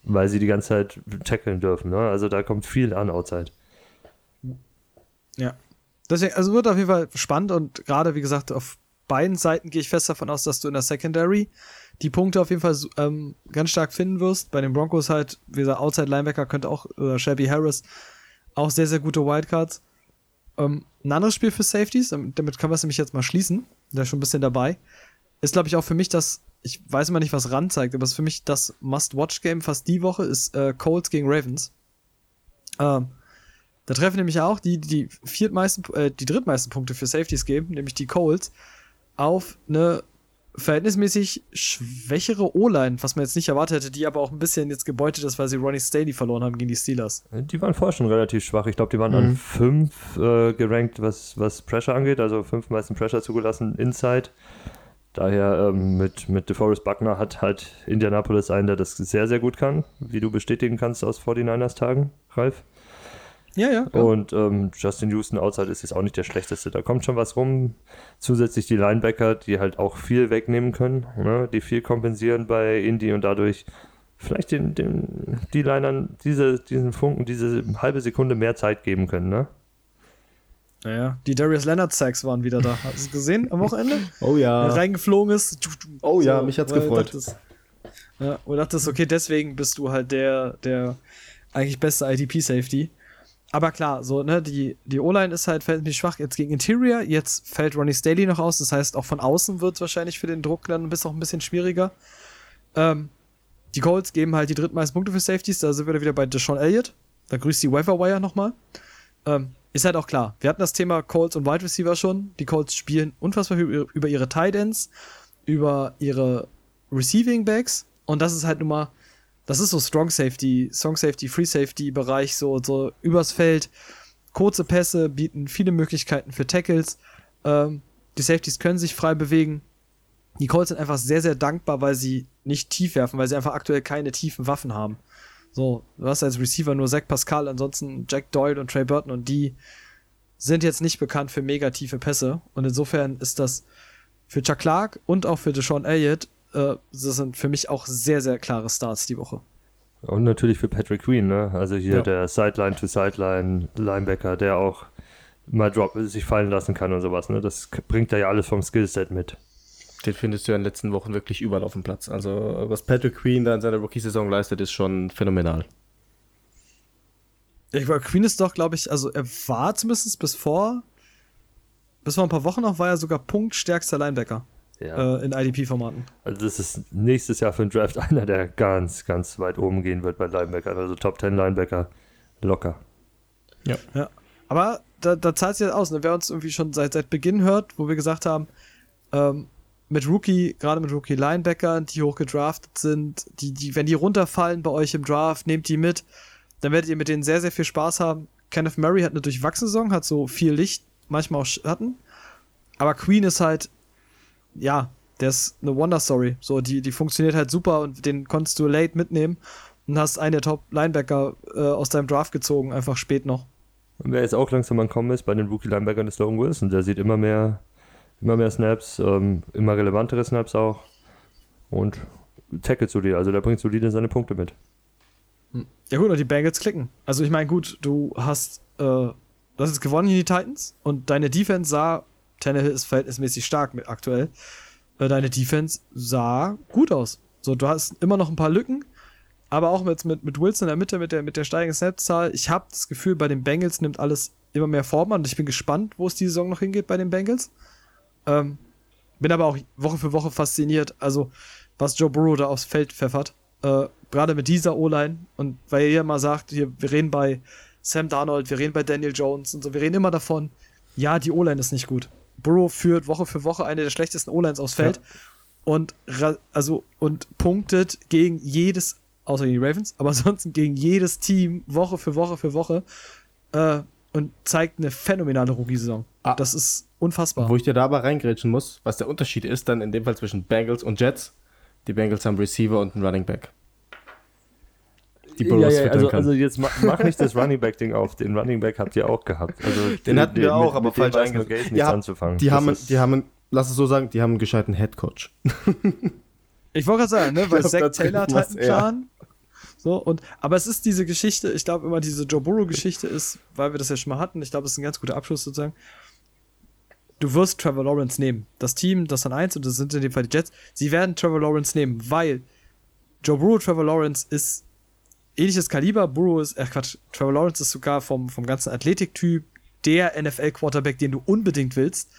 [SPEAKER 3] weil sie die ganze Zeit tackeln dürfen. Ne? Also da kommt viel an outside.
[SPEAKER 2] Ja. Deswegen, also wird auf jeden Fall spannend und gerade, wie gesagt, auf beiden Seiten gehe ich fest davon aus, dass du in der Secondary die Punkte auf jeden Fall ähm, ganz stark finden wirst. Bei den Broncos halt, wie gesagt, Outside Linebacker könnte auch, oder Shelby Harris, auch sehr, sehr gute Wildcards. Ähm, ein anderes Spiel für Safeties, damit können wir es nämlich jetzt mal schließen, der ist schon ein bisschen dabei, ist, glaube ich, auch für mich das, ich weiß immer nicht, was ran zeigt, aber es ist für mich das Must-Watch-Game fast die Woche, ist äh, Colts gegen Ravens. Ähm, Da treffen nämlich auch die, die viertmeisten, äh, die drittmeisten Punkte für Safeties geben, nämlich die Colts, auf eine verhältnismäßig schwächere O-Line, was man jetzt nicht erwartet hätte, die aber auch ein bisschen jetzt gebeutet ist, weil sie Ronnie Staley verloren haben gegen die Steelers.
[SPEAKER 3] Die waren vorher schon relativ schwach. Ich glaube, die waren an 5 äh, gerankt, was, was Pressure angeht, also fünf meisten Pressure zugelassen inside. Daher ähm, mit, mit DeForest Buckner hat halt Indianapolis einen, der das sehr, sehr gut kann, wie du bestätigen kannst aus 49ers-Tagen, Ralf.
[SPEAKER 2] Ja, ja.
[SPEAKER 3] Und ähm, Justin Houston outside ist jetzt auch nicht der schlechteste. Da kommt schon was rum. Zusätzlich die Linebacker, die halt auch viel wegnehmen können, ne? die viel kompensieren bei Indy und dadurch vielleicht den, den die Linern diese, diesen Funken, diese halbe Sekunde mehr Zeit geben können, ne?
[SPEAKER 2] Naja, die Darius Leonard Sacks waren wieder da. Hast du es gesehen am Wochenende?
[SPEAKER 4] Oh ja.
[SPEAKER 2] Der reingeflogen ist.
[SPEAKER 4] Oh ja, mich hat's gefreut.
[SPEAKER 2] dachtest- ja, und dachtest, okay, deswegen bist du halt der, der eigentlich beste IDP-Safety. Aber klar, so, ne, die, die O-Line ist halt verhältnismäßig schwach jetzt gegen Interior. Jetzt fällt Ronnie Staley noch aus. Das heißt, auch von außen wird es wahrscheinlich für den Druck dann bis auch ein bisschen schwieriger. Ähm, die Colts geben halt die drittmeisten Punkte für Safeties. Da sind wir wieder bei Deshaun Elliott. Da grüßt die Wire nochmal. Ähm, ist halt auch klar. Wir hatten das Thema Colts und Wide Receiver schon. Die Colts spielen unfassbar über, über ihre Tight Ends, über ihre Receiving Backs. Und das ist halt nun mal, das ist so Strong Safety, Strong Safety, Free Safety Bereich, so, so übers Feld. Kurze Pässe bieten viele Möglichkeiten für Tackles. Ähm, die Safeties können sich frei bewegen. Die Colts sind einfach sehr, sehr dankbar, weil sie nicht tief werfen, weil sie einfach aktuell keine tiefen Waffen haben. So, du hast als Receiver nur Zach Pascal, ansonsten Jack Doyle und Trey Burton und die sind jetzt nicht bekannt für mega tiefe Pässe. Und insofern ist das für Chuck Clark und auch für Deshaun Elliott, äh, das sind für mich auch sehr, sehr klare Starts die Woche.
[SPEAKER 3] Und natürlich für Patrick Queen, ne? Also hier
[SPEAKER 2] Ja.
[SPEAKER 3] der Sideline-to-Sideline-Linebacker, der auch mal drop sich fallen lassen kann und sowas, ne? Das bringt er ja alles vom Skillset mit.
[SPEAKER 4] Den findest du ja in den letzten Wochen wirklich überall auf dem Platz. Also, was Patrick Queen da in seiner Rookie-Saison leistet, ist schon phänomenal.
[SPEAKER 2] Ich war Queen ist doch, glaube ich, also er war zumindest bis vor, bis vor ein paar Wochen noch, war er sogar punktstärkster Linebacker
[SPEAKER 3] Ja.
[SPEAKER 2] äh, in IDP-Formaten.
[SPEAKER 3] Also das ist nächstes Jahr für den Draft einer, der ganz, ganz weit oben gehen wird bei Linebacker. Also Top 10 Linebacker locker.
[SPEAKER 4] Ja.
[SPEAKER 2] Ja. Aber da, da zahlt sich das aus. Ne? Wer uns irgendwie schon seit, seit Beginn hört, wo wir gesagt haben, ähm, mit Rookie, gerade mit Rookie-Linebackern, die hoch gedraftet sind, die, die, wenn die runterfallen bei euch im Draft, nehmt die mit, dann werdet ihr mit denen sehr, sehr viel Spaß haben. Kenneth Murray hat eine durchwachsene Saison, hat so viel Licht, manchmal auch Schatten. Aber Queen ist halt, ja, der ist eine Wonder-Story. So, die, die funktioniert halt super und den konntest du late mitnehmen und hast einen der Top-Linebacker äh, aus deinem Draft gezogen, einfach spät noch.
[SPEAKER 3] Und wer jetzt auch langsam ankommen ist bei den Rookie-Linebackern ist Logan Wilson. Der sieht immer mehr, immer mehr Snaps, ähm, immer relevantere Snaps auch. Und tackelt solide. Also der bringt solide seine Punkte mit.
[SPEAKER 2] Ja gut, und die Bengals klicken. Also ich meine, gut, du hast, äh, du hast jetzt gewonnen gegen die Titans und deine Defense sah, Tannehill ist verhältnismäßig stark mit aktuell, äh, deine Defense sah gut aus. So, du hast immer noch ein paar Lücken, aber auch mit, mit, mit Wilson in der Mitte, mit der, mit der steigenden Snapzahl, ich habe das Gefühl, bei den Bengals nimmt alles immer mehr Form an ich bin gespannt, wo es die Saison noch hingeht bei den Bengals. Ähm, bin aber auch Woche für Woche fasziniert, also was Joe Burrow da aufs Feld pfeffert. Äh, Gerade mit dieser O-Line und weil ihr mal sagt, hier, wir reden bei Sam Darnold, wir reden bei Daniel Jones und so, wir reden immer davon, ja, die O-Line ist nicht gut. Burrow führt Woche für Woche eine der schlechtesten O-Lines aufs Feld und ra- also und punktet gegen jedes, außer gegen die Ravens, aber ansonsten gegen jedes Team Woche für Woche für Woche äh, und zeigt eine phänomenale Rookie-Saison.
[SPEAKER 4] Ah.
[SPEAKER 2] Das ist unfassbar.
[SPEAKER 4] Wo ich dir dabei reingrätschen muss, was der Unterschied ist, dann in dem Fall zwischen Bengals und Jets. Die Bengals haben Receiver und einen Running Back. Die Burrows füttern
[SPEAKER 3] also,
[SPEAKER 4] kann.
[SPEAKER 3] also jetzt ma- mach nicht das Running Back Ding auf. Den Running Back habt ihr auch gehabt. Also
[SPEAKER 4] Den hatten wir auch, aber
[SPEAKER 3] mit
[SPEAKER 4] falsch eingesetzt.
[SPEAKER 3] Nichts
[SPEAKER 4] haben-
[SPEAKER 3] anzufangen.
[SPEAKER 4] die
[SPEAKER 3] Das
[SPEAKER 4] haben, die haben, lass es so sagen, die haben einen gescheiten Headcoach.
[SPEAKER 2] Ich wollte gerade sagen, ne, weil
[SPEAKER 4] glaub,
[SPEAKER 2] Zach
[SPEAKER 4] das
[SPEAKER 2] Taylor hat
[SPEAKER 4] was
[SPEAKER 2] halt einen Plan. So, und, aber es ist diese Geschichte, ich glaube immer diese Joe Burrow-Geschichte ist, weil wir das ja schon mal hatten, ich glaube, es ist ein ganz guter Abschluss sozusagen. Du wirst Trevor Lawrence nehmen. Das Team, das dann eins, und das sind in dem Fall die Jets, sie werden Trevor Lawrence nehmen, weil Joe Burrow, Trevor Lawrence ist ähnliches Kaliber. Burrow ist, ach Quatsch, Trevor Lawrence ist sogar vom, vom ganzen Athletiktyp der NFL-Quarterback, den du unbedingt willst.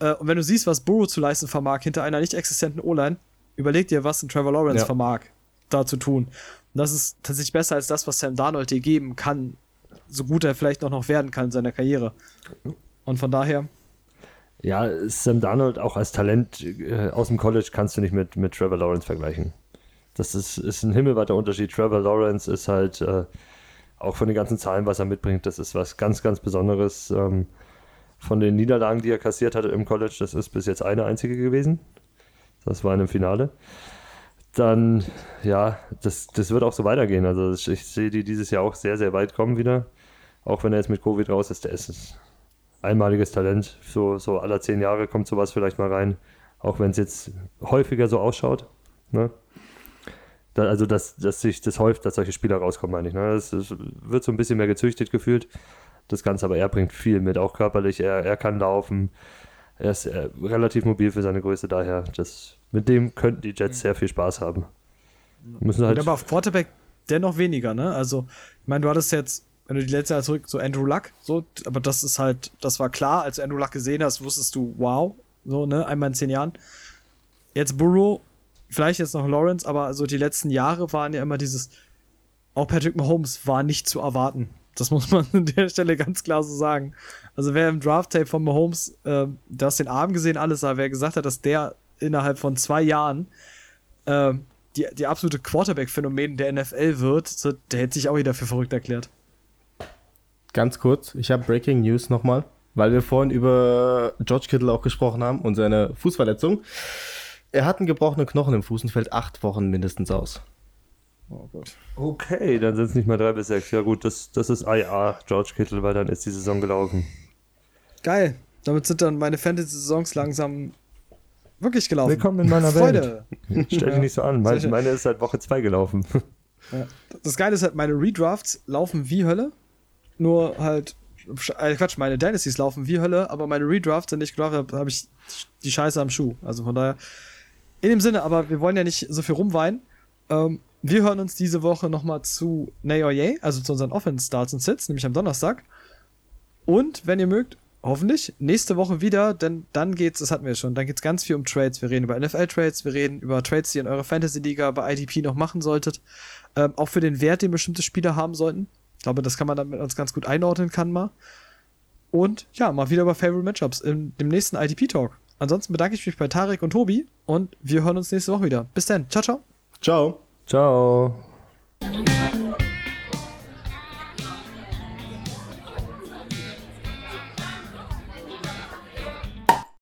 [SPEAKER 2] Äh, und wenn du siehst, was Burrow zu leisten vermag hinter einer nicht existenten O-Line, überleg dir, was ein Trevor Lawrence
[SPEAKER 4] Ja.
[SPEAKER 2] vermag, da zu tun. Und das ist tatsächlich besser als das, was Sam Darnold dir geben kann, so gut er vielleicht auch noch werden kann in seiner Karriere. Und von daher.
[SPEAKER 3] Ja, Sam Darnold auch als Talent äh, aus dem College kannst du nicht mit, mit Trevor Lawrence vergleichen. Das ist, ist ein himmelweiter Unterschied. Trevor Lawrence ist halt äh, auch von den ganzen Zahlen, was er mitbringt, das ist was ganz, ganz Besonderes. Ähm, von den Niederlagen, die er kassiert hatte im College, das ist bis jetzt eine einzige gewesen. Das war in einem Finale. Dann, ja, das, das wird auch so weitergehen. Also ich sehe die dieses Jahr auch sehr, sehr weit kommen wieder. Auch wenn er jetzt mit Covid raus ist, der ist ein einmaliges Talent. So, so aller zehn Jahre kommt sowas vielleicht mal rein. Auch wenn es jetzt häufiger so ausschaut. Ne? Also, dass, dass sich das häuft, dass solche Spieler rauskommen, meine ich. Ne? Das, das wird so ein bisschen mehr gezüchtet gefühlt. Das Ganze, aber er bringt viel mit, auch körperlich. Er, er kann laufen. Er ist äh, relativ mobil für seine Größe, daher, das, mit dem könnten die Jets sehr viel Spaß haben.
[SPEAKER 2] Müssen halt aber auf Quarterback dennoch weniger, ne? Also, ich meine, du hattest jetzt, wenn du die letzte Jahr zurück, so Andrew Luck, so, aber das ist halt, das war klar, als du Andrew Luck gesehen hast, wusstest du, wow, so, ne, einmal in zehn Jahren. Jetzt Burrow, vielleicht jetzt noch Lawrence, aber so die letzten Jahre waren ja immer dieses, auch Patrick Mahomes war nicht zu erwarten. Das muss man an der Stelle ganz klar so sagen. Also wer im Draft-Tape von Mahomes, äh, du hast den Arm gesehen, alles, aber wer gesagt hat, dass der innerhalb von zwei Jahren äh, die, die absolute Quarterback-Phänomen der NFL wird, so, der hätte sich auch wieder für verrückt erklärt.
[SPEAKER 4] Ganz kurz, ich habe Breaking News nochmal, weil wir vorhin über George Kittle auch gesprochen haben und seine Fußverletzung. Er hat einen gebrochenen Knochen im Fuß und fällt acht Wochen mindestens aus.
[SPEAKER 3] Oh Gott. Okay, dann sind es nicht mehr drei bis sechs. Ja gut, das, das ist IA, George Kittle, weil dann ist die Saison gelaufen.
[SPEAKER 2] Geil. Damit sind dann meine Fantasy-Saisons langsam wirklich gelaufen.
[SPEAKER 3] Willkommen in meiner Freude. Welt. Stell dich nicht so an. Meine, meine ist seit Woche zwei gelaufen.
[SPEAKER 2] Ja. Das Geile ist halt, meine Redrafts laufen wie Hölle. Nur halt, äh, Quatsch, meine Dynasties laufen wie Hölle, aber meine Redrafts, wenn ich gedraft habe, habe ich die Scheiße am Schuh. Also von daher, in dem Sinne, aber wir wollen ja nicht so viel rumweinen. Ähm, wir hören uns diese Woche nochmal zu Nay or Yay, also zu unseren Offense Starts und Sits, nämlich am Donnerstag. Und wenn ihr mögt, hoffentlich nächste Woche wieder, denn dann geht's, das hatten wir schon, dann geht's ganz viel um Trades. Wir reden über NFL-Trades, wir reden über Trades, die ihr in eurer Fantasy-Liga bei IDP noch machen solltet. Ähm, auch für den Wert, den bestimmte Spieler haben sollten. Ich glaube, das kann man dann mit uns ganz gut einordnen kann mal. Und ja, mal wieder über Favorite Matchups in dem nächsten IDP-Talk. Ansonsten bedanke ich mich bei Tarek und Tobi und wir hören uns nächste Woche wieder. Bis dann. Ciao, ciao.
[SPEAKER 4] Ciao.
[SPEAKER 3] Ciao.